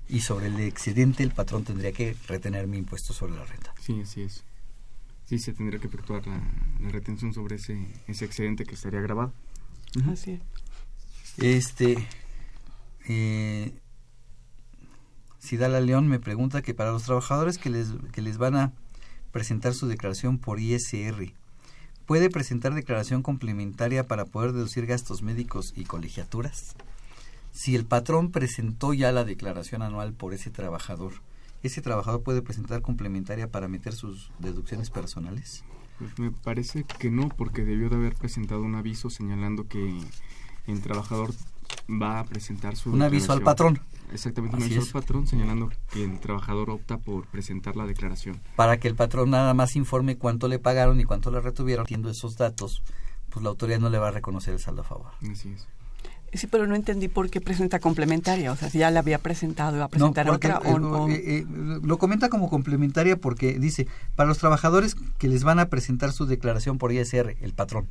y sobre el excedente el patrón tendría que retener mi impuesto sobre la renta. Sí, así es sí se tendría que efectuar la, retención sobre ese, ese excedente que estaría grabado. Así es. Este, eh, Sidala León me pregunta que para los trabajadores que les, que les van a presentar su declaración por ISR, ¿puede presentar declaración complementaria para poder deducir gastos médicos y colegiaturas? Si el patrón presentó ya la declaración anual por ese trabajador, ¿ese trabajador puede presentar complementaria para meter sus deducciones personales? Pues me parece que no, porque debió de haber presentado un aviso señalando que el trabajador va a presentar su... Un aviso al patrón. Exactamente, un aviso al patrón señalando que el trabajador opta por presentar la declaración. Para que el patrón nada más informe cuánto le pagaron y cuánto le retuvieron. Teniendo esos datos, pues la autoridad no le va a reconocer el saldo a favor. Así es. Sí, pero no entendí por qué presenta complementaria. O sea, si ya la había presentado, iba a No, presentar porque, otra eh, o, o- eh, eh, lo comenta como complementaria porque dice, para los trabajadores que les van a presentar su declaración por ISR, el patrón,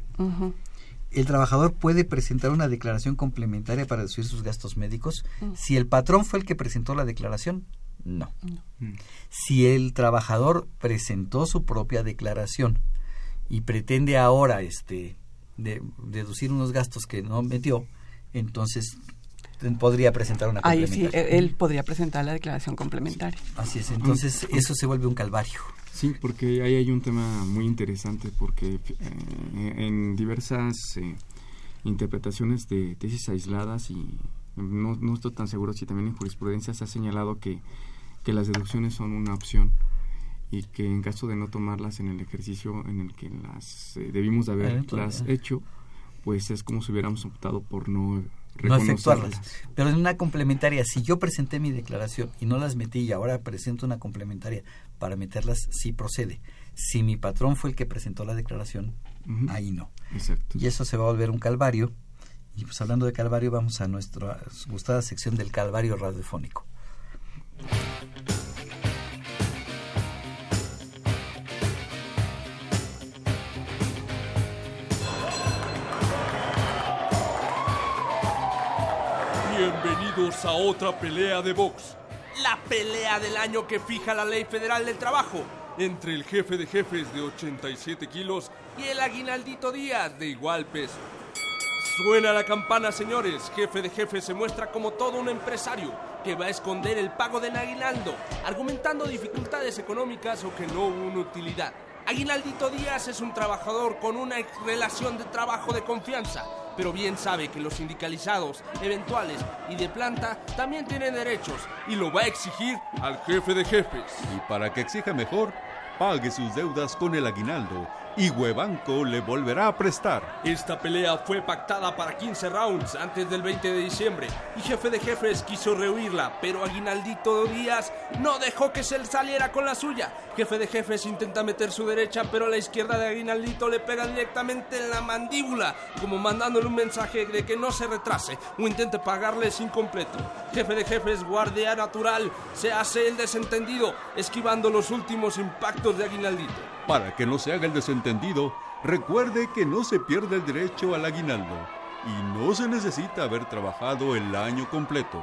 el trabajador puede presentar una declaración complementaria para reducir sus gastos médicos. Mm. Si el patrón fue el que presentó la declaración, no. Mm. Si el trabajador presentó su propia declaración y pretende ahora este de- deducir unos gastos que no metió, entonces podría presentar una Ahí sí, él podría presentar la declaración complementaria. Así es, entonces eso se vuelve un calvario. Sí, porque ahí hay un tema muy interesante porque eh, en diversas eh, interpretaciones de tesis aisladas y no, no estoy tan seguro si también en jurisprudencia se ha señalado que, que las deducciones son una opción y que en caso de no tomarlas en el ejercicio en el que las eh, debimos de haberlas Eventualmente. hecho, pues es como si hubiéramos optado por no no reconocerlas. efectuarlas. Pero en una complementaria, si yo presenté mi declaración y no las metí y ahora presento una complementaria para meterlas, sí procede. Si mi patrón fue el que presentó la declaración, ahí no. Exacto. Y eso se va a volver un calvario. Y pues hablando de calvario, vamos a nuestra gustada sección del calvario radiofónico. Bienvenidos a otra pelea de box. La pelea del año que fija la Ley Federal del Trabajo entre el jefe de jefes de 87 kilos y el aguinaldito Díaz de igual peso. Suena la campana, señores. Jefe de jefes se muestra como todo un empresario que va a esconder el pago del aguinaldo, argumentando dificultades económicas o que no hubo una utilidad. Aguinaldito Díaz es un trabajador con una relación de trabajo de confianza, pero bien sabe que los sindicalizados, eventuales y de planta también tienen derechos y lo va a exigir al jefe de jefes. Y para que exija mejor, pague sus deudas con el aguinaldo y Huebanco le volverá a prestar. Esta pelea fue pactada para 15 rounds antes del 20 de diciembre y jefe de jefes quiso rehuirla, pero Aguinaldito Díaz no dejó que se saliera con la suya. Jefe de jefes intenta meter su derecha, pero a la izquierda de Aguinaldito le pega directamente en la mandíbula, como mandándole un mensaje de que no se retrase o intente pagarles incompleto. Jefe de jefes, guardia natural, se hace el desentendido, esquivando los últimos impactos de Aguinaldito. Para que no se haga el desentendido, recuerde que no se pierde el derecho al aguinaldo y no se necesita haber trabajado el año completo.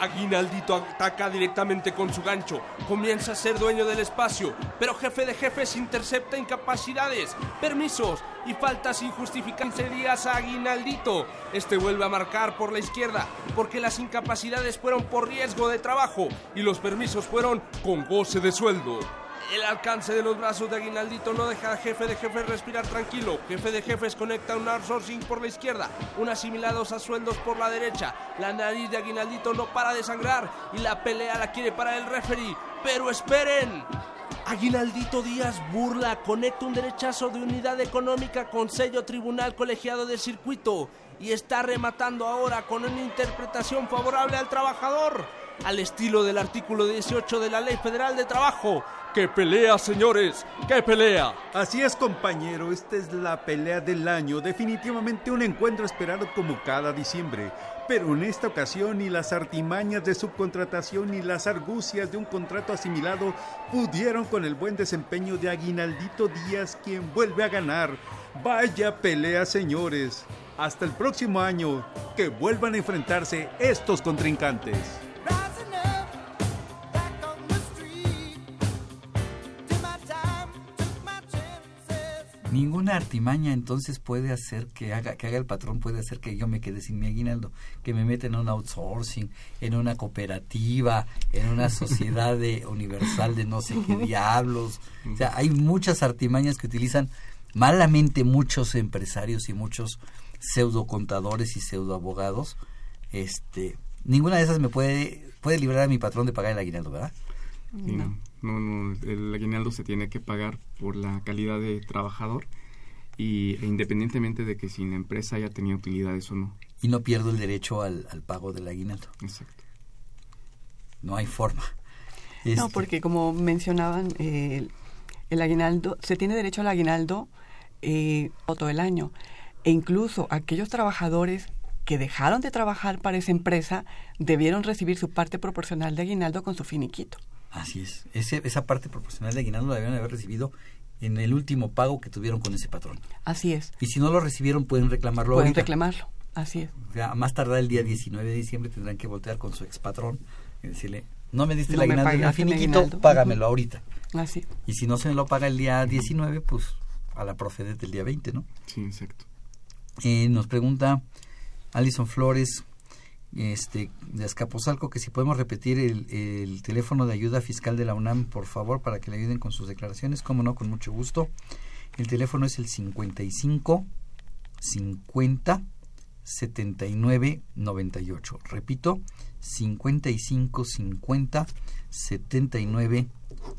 Aguinaldito ataca directamente con su gancho, comienza a ser dueño del espacio, pero jefe de jefes intercepta incapacidades, permisos y faltas injustificadas días a Aguinaldito. Este vuelve a marcar por la izquierda, porque las incapacidades fueron por riesgo de trabajo y los permisos fueron con goce de sueldo. El alcance de los brazos de Aguinaldito no deja al jefe de jefes respirar tranquilo. Jefe de jefes conecta un outsourcing por la izquierda, un asimilados a sueldos por la derecha. La nariz de Aguinaldito no para de sangrar y la pelea la quiere para el referee. Pero esperen. Aguinaldito Díaz burla, conecta un derechazo de unidad económica con sello tribunal colegiado de circuito y está rematando ahora con una interpretación favorable al trabajador, al estilo del artículo 18 de la Ley Federal de Trabajo. ¡Qué pelea, señores! ¡Qué pelea! Así es, compañero, esta es la pelea del año, definitivamente un encuentro esperado como cada diciembre. Pero en esta ocasión ni las artimañas de subcontratación ni las argucias de un contrato asimilado pudieron con el buen desempeño de Aguinaldito Díaz, quien vuelve a ganar. Vaya pelea, señores. Hasta el próximo año, que vuelvan a enfrentarse estos contrincantes. Ninguna artimaña entonces puede hacer que haga, que haga el patrón, puede hacer que yo me quede sin mi aguinaldo, que me meta en un outsourcing, en una cooperativa, en una sociedad de, universal de no sé qué diablos. O sea, hay muchas artimañas que utilizan malamente muchos empresarios y muchos pseudo contadores y pseudo abogados. Este, ninguna de esas me puede, puede librar a mi patrón de pagar el aguinaldo, ¿verdad? Sí, no. no, no, el aguinaldo se tiene que pagar por la calidad de trabajador y e independientemente de que si la empresa haya tenido utilidades o no. Y no pierdo el derecho al, al pago del aguinaldo. Exacto. no hay forma. No, Este, porque como mencionaban, eh, el aguinaldo, se tiene derecho al aguinaldo eh, todo el año. E incluso aquellos trabajadores que dejaron de trabajar para esa empresa debieron recibir su parte proporcional de aguinaldo con su finiquito. Así es. Ese- esa parte proporcional de aguinaldo la debieron haber recibido en el último pago que tuvieron con ese patrón. Así es. Y si no lo recibieron, pueden reclamarlo Pueden ahorita. reclamarlo. Así es. O sea, a más tardar el día 19 de diciembre tendrán que voltear con su expatrón y decirle, no me diste No el aguinaldo el finiquito, aguinaldo". págamelo ahorita. Así. Y si no se me lo paga el día 19, pues a la Profedet del día 20, ¿no? Sí, exacto. Eh, nos pregunta Alison Flores este, de Azcapotzalco que si podemos repetir el, el teléfono de ayuda fiscal de la UNAM, por favor, para que le ayuden con sus declaraciones. Como no, con mucho gusto. El teléfono es el 55 50 79 98. Repito, 55 50 79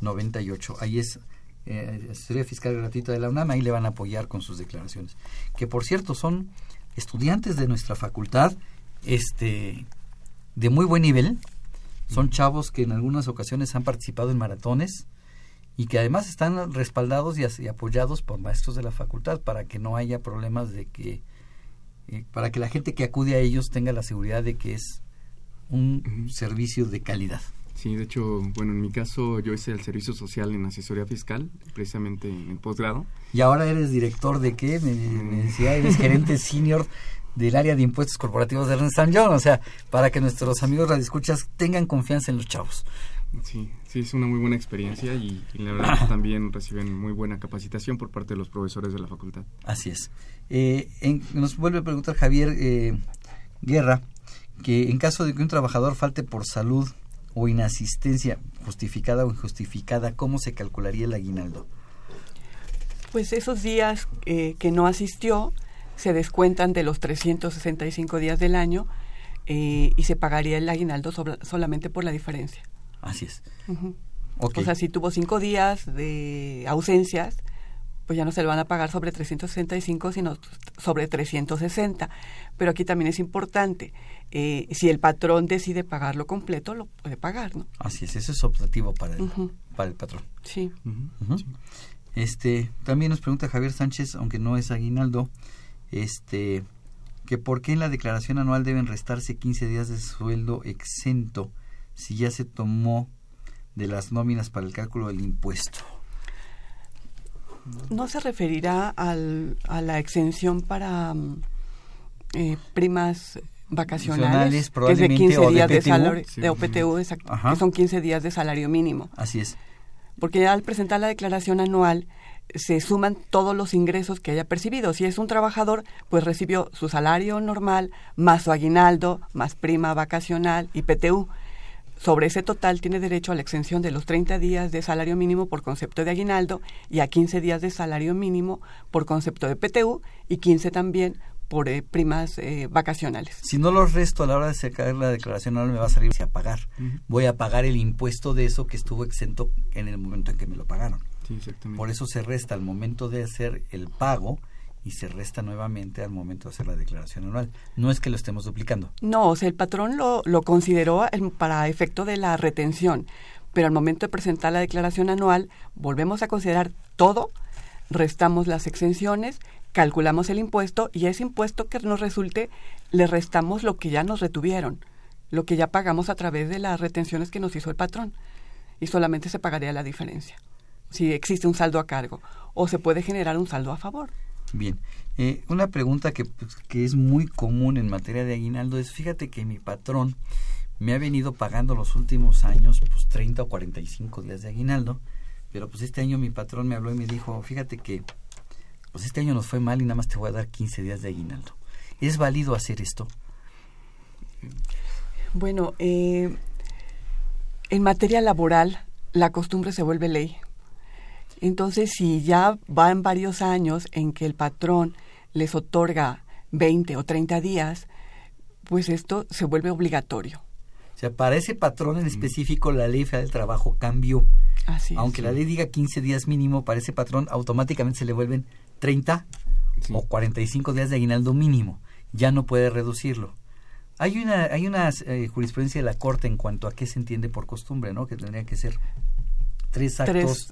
98. Ahí es eh, asesoría fiscal gratuita de la UNAM, ahí le van a apoyar con sus declaraciones. Que por cierto son estudiantes de nuestra facultad, este, de muy buen nivel. Son chavos que en algunas ocasiones han participado en maratones y que además están respaldados y, apoyados por maestros de la facultad para que no haya problemas de que, eh, para que la gente que acude a ellos tenga la seguridad de que es un servicio de calidad. Sí, de hecho, bueno, en mi caso yo hice el servicio social en asesoría fiscal, precisamente en posgrado. Y ahora eres director de qué? Me, me decía, eres gerente senior del área de impuestos corporativos de Ernst Young. O sea, para que nuestros amigos radioescuchas tengan confianza en los chavos. Sí, sí, es una muy buena experiencia y, y la verdad que también reciben muy buena capacitación por parte de los profesores de la facultad. Así es. Eh, en- nos vuelve a preguntar Javier eh, Guerra que en caso de que un trabajador falte por salud o inasistencia justificada o injustificada, ¿cómo se calcularía el aguinaldo? Pues esos días eh, que no asistió se descuentan de los 365 días del año eh, y se pagaría el aguinaldo sobra- solamente por la diferencia. Así es. O sea, si tuvo cinco días de ausencias, pues ya no se le van a pagar sobre 365, sino sobre 360. Pero aquí también es importante, eh, si el patrón decide pagarlo completo, lo puede pagar, ¿no? Así es, eso es optativo para el, para el patrón. Sí. Ujú. Este, también nos pregunta Javier Sánchez, aunque no es aguinaldo, este, que por qué en la declaración anual deben restarse 15 días de sueldo exento si ya se tomó de las nóminas para el cálculo del impuesto. No se referirá al, a la exención para mm, eh, primas Vacacionales, que es de probablemente, 15 o de días de, salario, Sí. de OPTU, exacto, que son 15 días de salario mínimo. Así es. Porque ya al presentar la declaración anual se suman todos los ingresos que haya percibido. Si es un trabajador, pues recibió su salario normal, más su aguinaldo, más prima vacacional y PTU. Sobre ese total tiene derecho a la exención de los 30 días de salario mínimo por concepto de aguinaldo y a 15 días de salario mínimo por concepto de PTU y 15 también por eh, primas eh, vacacionales. Si no los resto a la hora de sacar la declaración anual me va a salir a pagar. Voy a pagar el impuesto de eso que estuvo exento en el momento en que me lo pagaron. Sí, exactamente. Por eso se resta al momento de hacer el pago y se resta nuevamente al momento de hacer la declaración anual. No es que lo estemos duplicando. No, o sea, el patrón lo, lo consideró el- para efecto de la retención, pero al momento de presentar la declaración anual, volvemos a considerar todo, restamos las exenciones, calculamos el impuesto y a ese impuesto que nos resulte le restamos lo que ya nos retuvieron, lo que ya pagamos a través de las retenciones que nos hizo el patrón y solamente se pagaría la diferencia si existe un saldo a cargo o se puede generar un saldo a favor. Bien, eh, una pregunta que, pues, que es muy común en materia de aguinaldo es, fíjate que mi patrón me ha venido pagando los últimos años pues 30 o 45 días de aguinaldo, pero pues este año mi patrón me habló y me dijo, fíjate que pues este año nos fue mal y nada más te voy a dar 15 días de aguinaldo. ¿Es válido hacer esto? Bueno, eh, en materia laboral, la costumbre se vuelve ley. Entonces, si ya van varios años en que el patrón les otorga 20 o 30 días, pues esto se vuelve obligatorio. O sea, para ese patrón en específico la ley federal del trabajo cambió. Así es. Aunque la ley diga 15 días mínimo, para ese patrón automáticamente se le vuelven 30 o 45 días de aguinaldo mínimo. Ya no puede reducirlo. Hay una, hay una eh, jurisprudencia de la Corte en cuanto a qué se entiende por costumbre, ¿no? Que tendría que ser tres actos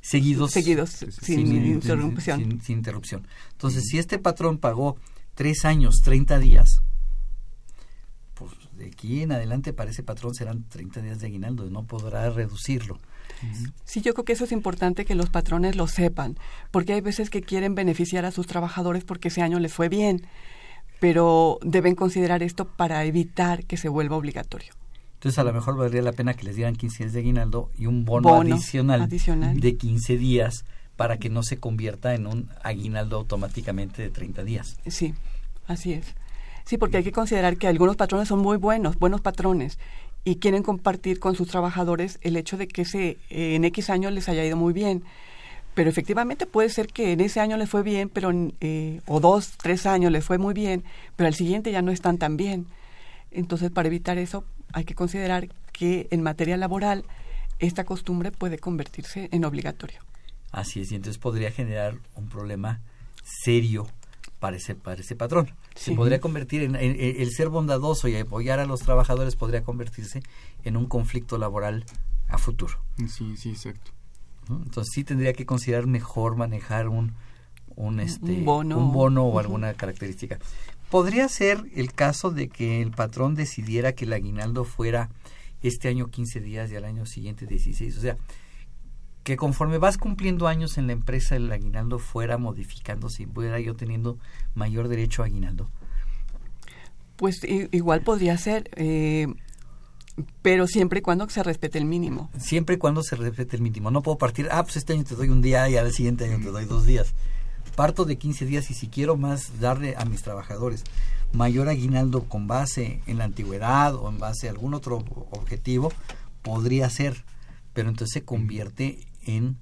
seguidos, seguidos sin, interrupción. Sin, interrupción. Entonces, si este patrón pagó tres años, 30 días, pues de aquí en adelante para ese patrón serán 30 días de aguinaldo, no podrá reducirlo. Sí, yo creo que eso es importante que los patrones lo sepan, porque hay veces que quieren beneficiar a sus trabajadores porque ese año les fue bien, pero deben considerar esto para evitar que se vuelva obligatorio. Entonces a lo mejor valdría la pena que les dieran 15 días de aguinaldo y un bono, adicional, de 15 días para que no se convierta en un aguinaldo automáticamente de 30 días. Sí, así es. Sí, porque hay que considerar que algunos patrones son muy buenos, buenos patrones, y quieren compartir con sus trabajadores el hecho de que ese, eh, en X años les haya ido muy bien. Pero efectivamente puede ser que en ese año les fue bien, pero eh, o dos, tres años les fue muy bien, pero al siguiente ya no están tan bien. Entonces, para evitar eso, hay que considerar que en materia laboral esta costumbre puede convertirse en obligatorio. Así es, y entonces podría generar un problema serio para ese, para ese patrón. Se podría convertir en, el ser bondadoso y apoyar a los trabajadores podría convertirse en un conflicto laboral a futuro. Sí, sí, exacto. Entonces sí tendría que considerar mejor manejar un, un, este, un bono, un bono o alguna característica. Podría ser el caso de que el patrón decidiera que el aguinaldo fuera este año 15 días y al año siguiente 16. O sea, que conforme vas cumpliendo años en la empresa el aguinaldo fuera modificándose y fuera yo teniendo mayor derecho a aguinaldo. Pues igual podría ser, eh, pero siempre y cuando se respete el mínimo. Siempre y cuando se respete el mínimo. No puedo partir, ah, pues este año te doy un día y al siguiente año te doy dos días. Parto de 15 días y si quiero más darle a mis trabajadores mayor aguinaldo con base en la antigüedad o en base a algún otro objetivo, podría ser, pero entonces se convierte en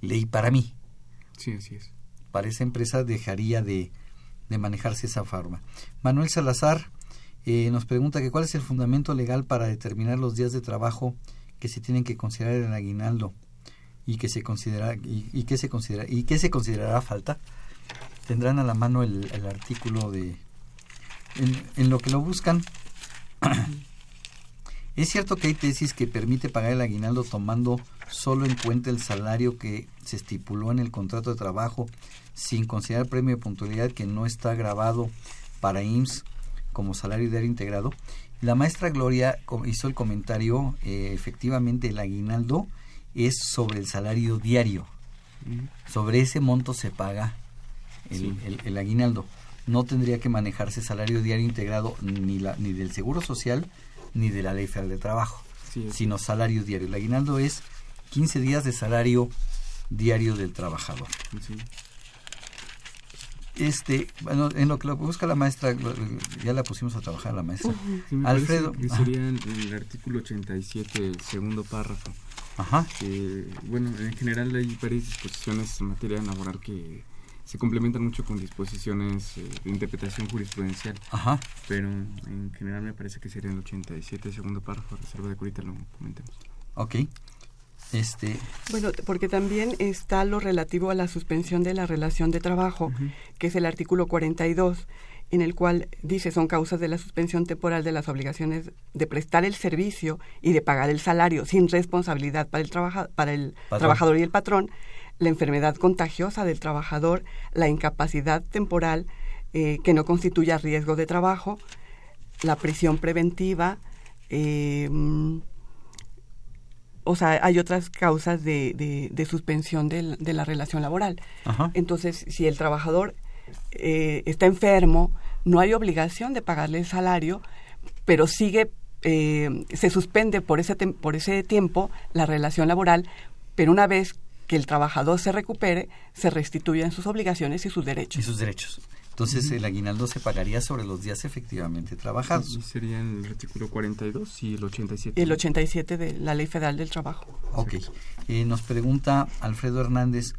ley para mí. Sí, así es. Para esa empresa dejaría de, de manejarse esa forma. Manuel Salazar eh, nos pregunta que cuál es el fundamento legal para determinar los días de trabajo que se tienen que considerar en el aguinaldo y que se considera y, se considera y se considerará falta tendrán a la mano el, artículo de en, lo que lo buscan es cierto que hay tesis que permite pagar el aguinaldo tomando solo en cuenta el salario que se estipuló en el contrato de trabajo sin considerar premio de puntualidad que no está grabado para IMSS como salario diario integrado. La maestra Gloria hizo el comentario, eh, efectivamente el aguinaldo es sobre el salario diario. Sobre ese monto se paga el, aguinaldo. No tendría que manejarse salario diario integrado ni, la, ni del Seguro Social ni de la Ley Federal de Trabajo, sino salario diario. El aguinaldo es 15 días de salario diario del trabajador. Este, bueno, en lo que lo busca la maestra, ya la pusimos a trabajar la maestra. Alfredo. sería en el artículo 87, el segundo párrafo. Ajá. bueno, en general hay varias disposiciones en materia laboral que se complementan mucho con disposiciones eh, de interpretación jurisprudencial. Ajá. Pero en general me parece que sería el 87, segundo párrafo, reserva de curita, lo comentemos. Ok. Este... Bueno, porque también está lo relativo a la suspensión de la relación de trabajo, que es el artículo 42, en el cual dice son causas de la suspensión temporal de las obligaciones de prestar el servicio y de pagar el salario sin responsabilidad para el, para el trabajador y el patrón, la enfermedad contagiosa del trabajador, la incapacidad temporal eh, que no constituya riesgo de trabajo, la prisión preventiva, eh, o sea, hay otras causas de, de, suspensión de, de, la relación laboral. Entonces, si el trabajador eh, está enfermo, no hay obligación de pagarle el salario, pero sigue, eh, se suspende por ese, por ese tiempo la relación laboral, pero una vez que el trabajador se recupere, se restituyen sus obligaciones y sus derechos. Y sus derechos. Entonces el aguinaldo se pagaría sobre los días efectivamente trabajados. serían el artículo 42 y el 87. El 87 de la Ley Federal del Trabajo. Ok. Eh, nos pregunta Alfredo Hernández,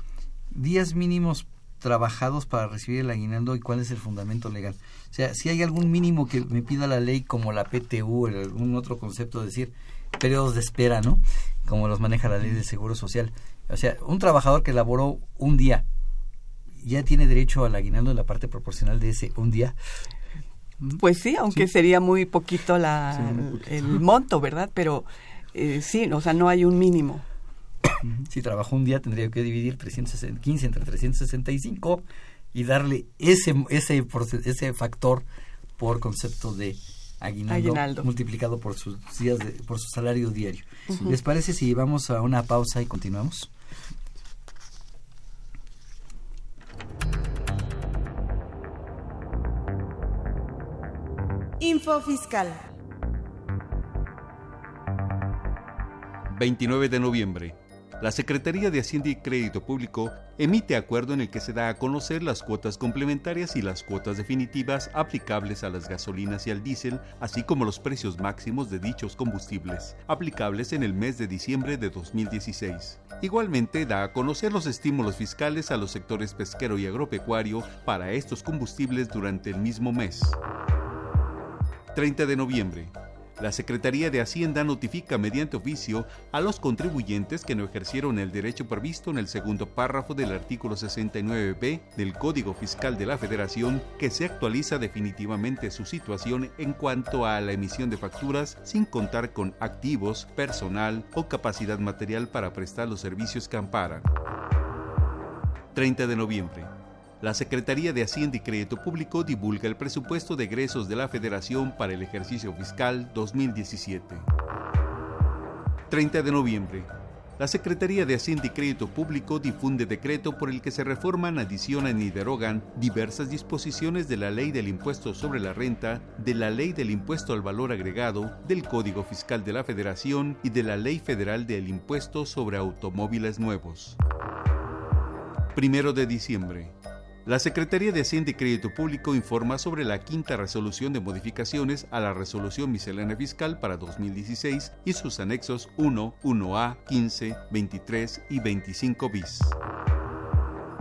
días mínimos trabajados para recibir el aguinaldo y cuál es el fundamento legal. O sea, si hay algún mínimo que me pida la ley como la PTU o algún otro concepto, de decir, periodos de espera, ¿no? Como los maneja la ley del Seguro Social. O sea, un trabajador que laboró un día ya tiene derecho al aguinaldo en la parte proporcional de ese un día. Pues sí, aunque sería muy poquito la, el monto, ¿verdad? Pero eh, sí, o sea, no hay un mínimo. Si trabajó un día tendría que dividir 315 entre 365 y darle ese ese ese factor por concepto de aguinaldo, multiplicado por sus días de, por su salario diario. ¿Les parece si vamos a una pausa y continuamos? Info Fiscal. 29 de noviembre la Secretaría de Hacienda y Crédito Público emite acuerdo en el que se da a conocer las cuotas complementarias y las cuotas definitivas aplicables a las gasolinas y al diésel, así como los precios máximos de dichos combustibles, aplicables en el mes de diciembre de 2016. Igualmente da a conocer los estímulos fiscales a los sectores pesquero y agropecuario para estos combustibles durante el mismo mes. 30 de noviembre. La Secretaría de Hacienda notifica mediante oficio a los contribuyentes que no ejercieron el derecho previsto en el segundo párrafo del artículo 69b del Código Fiscal de la Federación que se actualiza definitivamente su situación en cuanto a la emisión de facturas sin contar con activos, personal o capacidad material para prestar los servicios que amparan. 30 de noviembre. La Secretaría de Hacienda y Crédito Público divulga el presupuesto de egresos de la Federación para el ejercicio fiscal 2017. 30 de noviembre. La Secretaría de Hacienda y Crédito Público difunde decreto por el que se reforman, adicionan y derogan diversas disposiciones de la Ley del Impuesto sobre la Renta, de la Ley del Impuesto al Valor Agregado, del Código Fiscal de la Federación y de la Ley Federal del Impuesto sobre Automóviles Nuevos. Primero de diciembre. La Secretaría de Hacienda y Crédito Público informa sobre la quinta resolución de modificaciones a la Resolución Miscelánea Fiscal para 2016 y sus anexos 1, 1A, 15, 23 y 25 bis.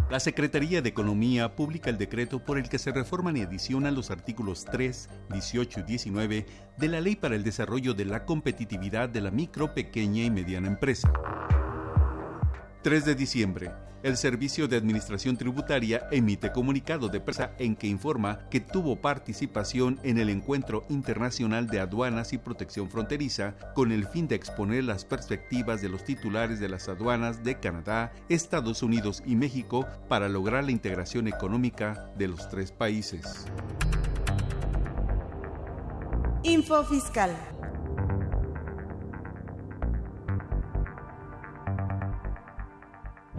La Secretaría de Economía publica el decreto por el que se reforman y adicionan los artículos 3, 18 y 19 de la Ley para el Desarrollo de la Competitividad de la Micro, Pequeña y Mediana Empresa. 3 de diciembre. El Servicio de Administración Tributaria emite comunicado de prensa en que informa que tuvo participación en el Encuentro Internacional de Aduanas y Protección Fronteriza con el fin de exponer las perspectivas de los titulares de las aduanas de Canadá, Estados Unidos y México para lograr la integración económica de los tres países. Info Fiscal.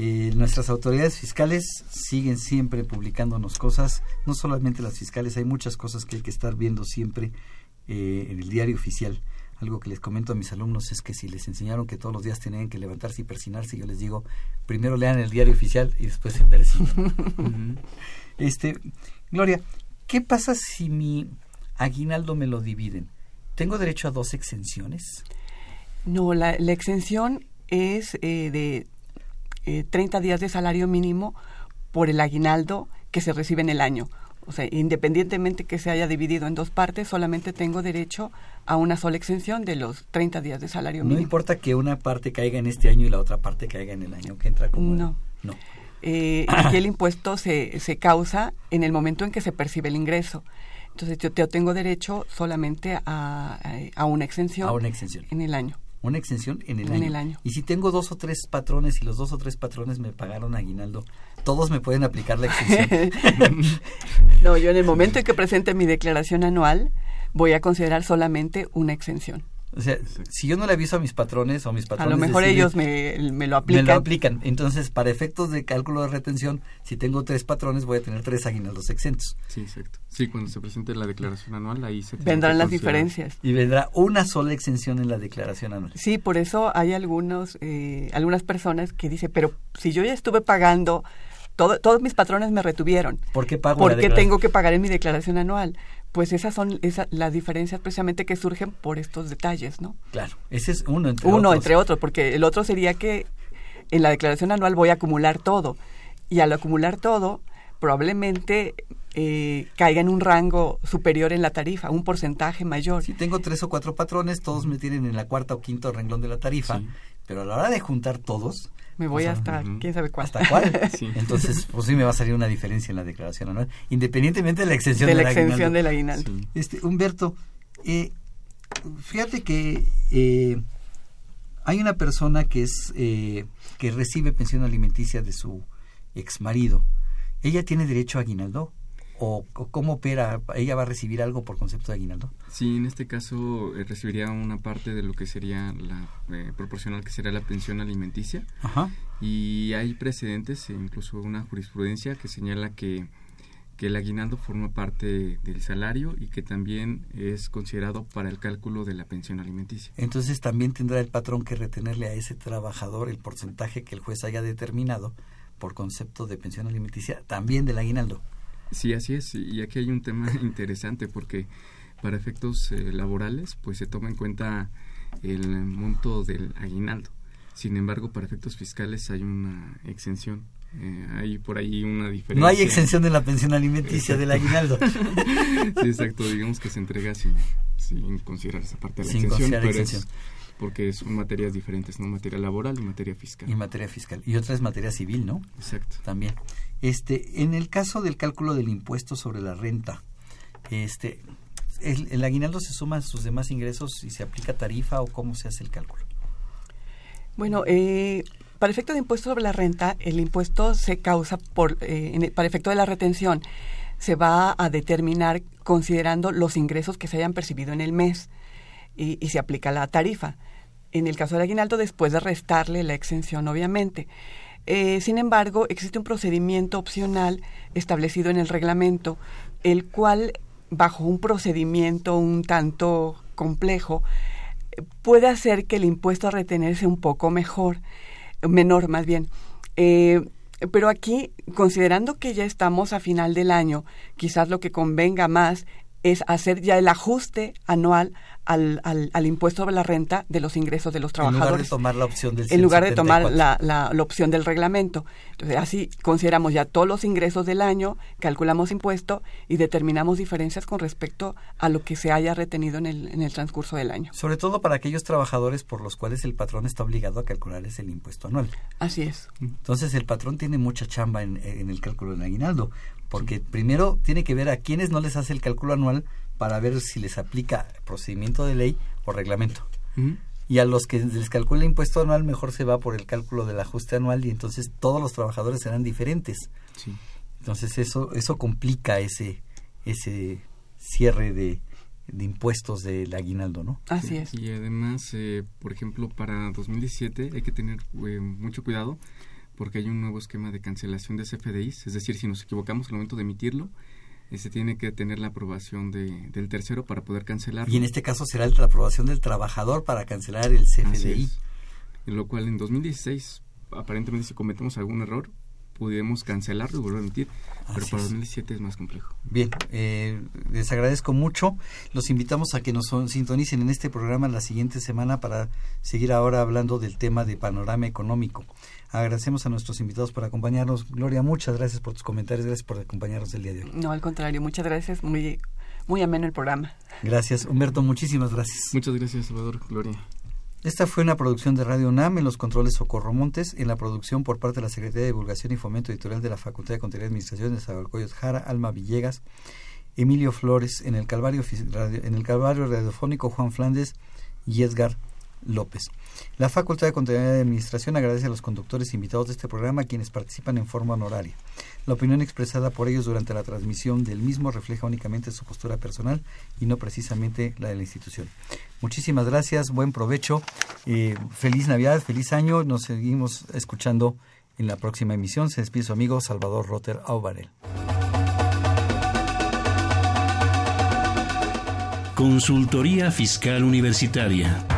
eh, nuestras autoridades fiscales siguen siempre publicándonos cosas, no solamente las fiscales, hay muchas cosas que hay que estar viendo siempre eh, en el diario oficial. Algo que les comento a mis alumnos es que si les enseñaron que todos los días tenían que levantarse y persinarse, yo les digo, primero lean el diario oficial y después se persinan. este, Gloria, ¿qué pasa si mi aguinaldo me lo dividen? ¿Tengo derecho a dos exenciones? No, la, exención es eh, de eh, 30 días de salario mínimo por el aguinaldo que se recibe en el año. O sea, independientemente que se haya dividido en dos partes, solamente tengo derecho a una sola exención de los 30 días de salario No mínimo. importa que una parte caiga en este año y la otra parte caiga en el año que entra como... No. No. Eh, aquí el impuesto se, se causa en el momento en que se percibe el ingreso. Entonces yo, yo tengo derecho solamente a, a- a una exención A una exención. en el año. Una exención en el En año. el año. Y si tengo dos o tres patrones y los dos o tres patrones me pagaron aguinaldo, ¿todos me pueden aplicar la exención? No, yo en el momento en que presente mi declaración anual voy a considerar solamente una exención. O sea, si yo no le aviso a mis patrones o mis A patrones... lo mejor deciden- ellos me, me lo aplican. Me lo aplican. Entonces, para efectos de cálculo de retención, si tengo tres patrones, voy a tener tres aguinaldos exentos. Sí, exacto. Sí, cuando se presente la declaración anual, ahí se Vendrán las diferencias. Y vendrá una sola exención en la declaración anual. Sí, por eso hay algunos, eh, algunas personas que dicen, pero si yo ya estuve pagando, todo- todos mis patrones me retuvieron. ¿Por qué pago ¿Por la qué declaración? tengo que pagar en mi declaración anual? Pues esas son esa- las diferencias precisamente que surgen por estos detalles, ¿no? Claro, ese es uno entre Uno otros. entre otros, porque el otro sería que en la declaración anual voy a acumular todo. Y al acumular todo, probablemente eh, caiga en un rango superior en la tarifa, un porcentaje mayor. Si tengo tres o cuatro patrones, todos me tienen en la cuarta o quinto renglón de la tarifa, pero a la hora de juntar todos... Me voy o sea, hasta quién sabe cuál. ¿Hasta cuál? Entonces, pues sí me va a salir una diferencia en la declaración anual, independientemente de la exención De la del exención aguinaldo. del aguinaldo. Este, Humberto, eh, fíjate que eh, hay una persona que es eh, que recibe pensión alimenticia de su ex marido. ¿Ella tiene derecho a aguinaldo? ¿O, cómo opera? ¿Ella va a recibir algo por concepto de aguinaldo? Sí, en este caso eh, recibiría una parte de lo que sería la eh, proporcional, que sería la pensión alimenticia. Ajá. Y hay precedentes, e incluso una jurisprudencia que señala que, que el aguinaldo forma parte del salario y que también es considerado para el cálculo de la pensión alimenticia. Entonces también tendrá el patrón que retenerle a ese trabajador el porcentaje que el juez haya determinado por concepto de pensión alimenticia, también del aguinaldo. Sí, así es. Y aquí hay un tema interesante porque para efectos eh, laborales, pues se toma en cuenta el monto del aguinaldo. Sin embargo, para efectos fiscales hay una exención. Eh, hay por ahí una diferencia. No hay exención de la pensión alimenticia del aguinaldo. sí, exacto. Digamos que se entrega sin, sin considerar esa parte de la Sin exención, considerar pero exención. es porque son materias diferentes, ¿no? Materia laboral y materia fiscal. Y materia fiscal. Y otra es materia civil, ¿no? Exacto. También. Este, en el caso del cálculo del impuesto sobre la renta, este, el, aguinaldo se suma a sus demás ingresos y se aplica tarifa o cómo se hace el cálculo. Bueno, eh, para efecto de impuesto sobre la renta, el impuesto se causa por, eh, en para efecto de la retención, se va a determinar considerando los ingresos que se hayan percibido en el mes y, y se aplica la tarifa. En el caso del aguinaldo, después de restarle la exención, obviamente. Eh, sin embargo, existe un procedimiento opcional establecido en el reglamento, el cual, bajo un procedimiento un tanto complejo, puede hacer que el impuesto a retener sea un poco mejor, menor más bien. Eh, pero aquí, considerando que ya estamos a final del año, quizás lo que convenga más es hacer ya el ajuste anual al, al, al impuesto sobre la renta de los ingresos de los En trabajadores. lugar de tomar la opción del En lugar de tomar 174. la, la, la opción del reglamento. Entonces, así consideramos ya todos los ingresos del año, calculamos impuesto y determinamos diferencias con respecto a lo que se haya retenido en el, en el transcurso del año. Sobre todo para aquellos trabajadores por los cuales el patrón está obligado a calcularles el impuesto anual. Así es. Entonces el patrón tiene mucha chamba en, en el cálculo del aguinaldo, porque primero tiene que ver a quienes no les hace el cálculo anual para ver si les aplica procedimiento de ley o reglamento. Y a los que les calcula el impuesto anual mejor se va por el cálculo del ajuste anual y entonces todos los trabajadores serán diferentes. Sí. Entonces eso eso complica ese ese cierre de, de impuestos del aguinaldo, ¿no? Así es. Y además, eh, por ejemplo, para 2017 hay que tener eh, mucho cuidado porque hay un nuevo esquema de cancelación de CFDIs, es decir, si nos equivocamos al momento de emitirlo, se tiene que tener la aprobación de, del tercero para poder cancelarlo. Y en este caso será la aprobación del trabajador para cancelar el CFDI. En lo cual en 2016, aparentemente si cometemos algún error, pudimos cancelarlo y volver a emitir. Pero para 2017 es más complejo. Bien, eh, les agradezco mucho. Los invitamos a que nos sintonicen en este programa la siguiente semana para seguir ahora hablando del tema de panorama económico. Agradecemos a nuestros invitados por acompañarnos. Gloria, muchas gracias por tus comentarios, gracias por acompañarnos el día de hoy. No, al contrario, muchas gracias. Muy, muy ameno el programa. Gracias, Humberto, muchísimas gracias. Muchas gracias, Salvador. Gloria. Esta fue una producción de Radio UNAM en los controles Socorro Montes, en la producción por parte de la Secretaría de Divulgación y Fomento Editorial de la Facultad de Contaduría y Administración de Zabalcoyos Jara, Alma Villegas, Emilio Flores, en el Calvario, en el Calvario Radiofónico Juan Flandes y Edgar López. La Facultad de Contaduría y Administración agradece a los conductores invitados de este programa quienes participan en forma honoraria. La opinión expresada por ellos durante la transmisión del mismo refleja únicamente su postura personal y no precisamente la de la institución. Muchísimas gracias, buen provecho, eh, feliz Navidad, feliz año. Nos seguimos escuchando en la próxima emisión. Se despide su amigo Salvador Rotter Auvarel. Consultoría Fiscal Universitaria.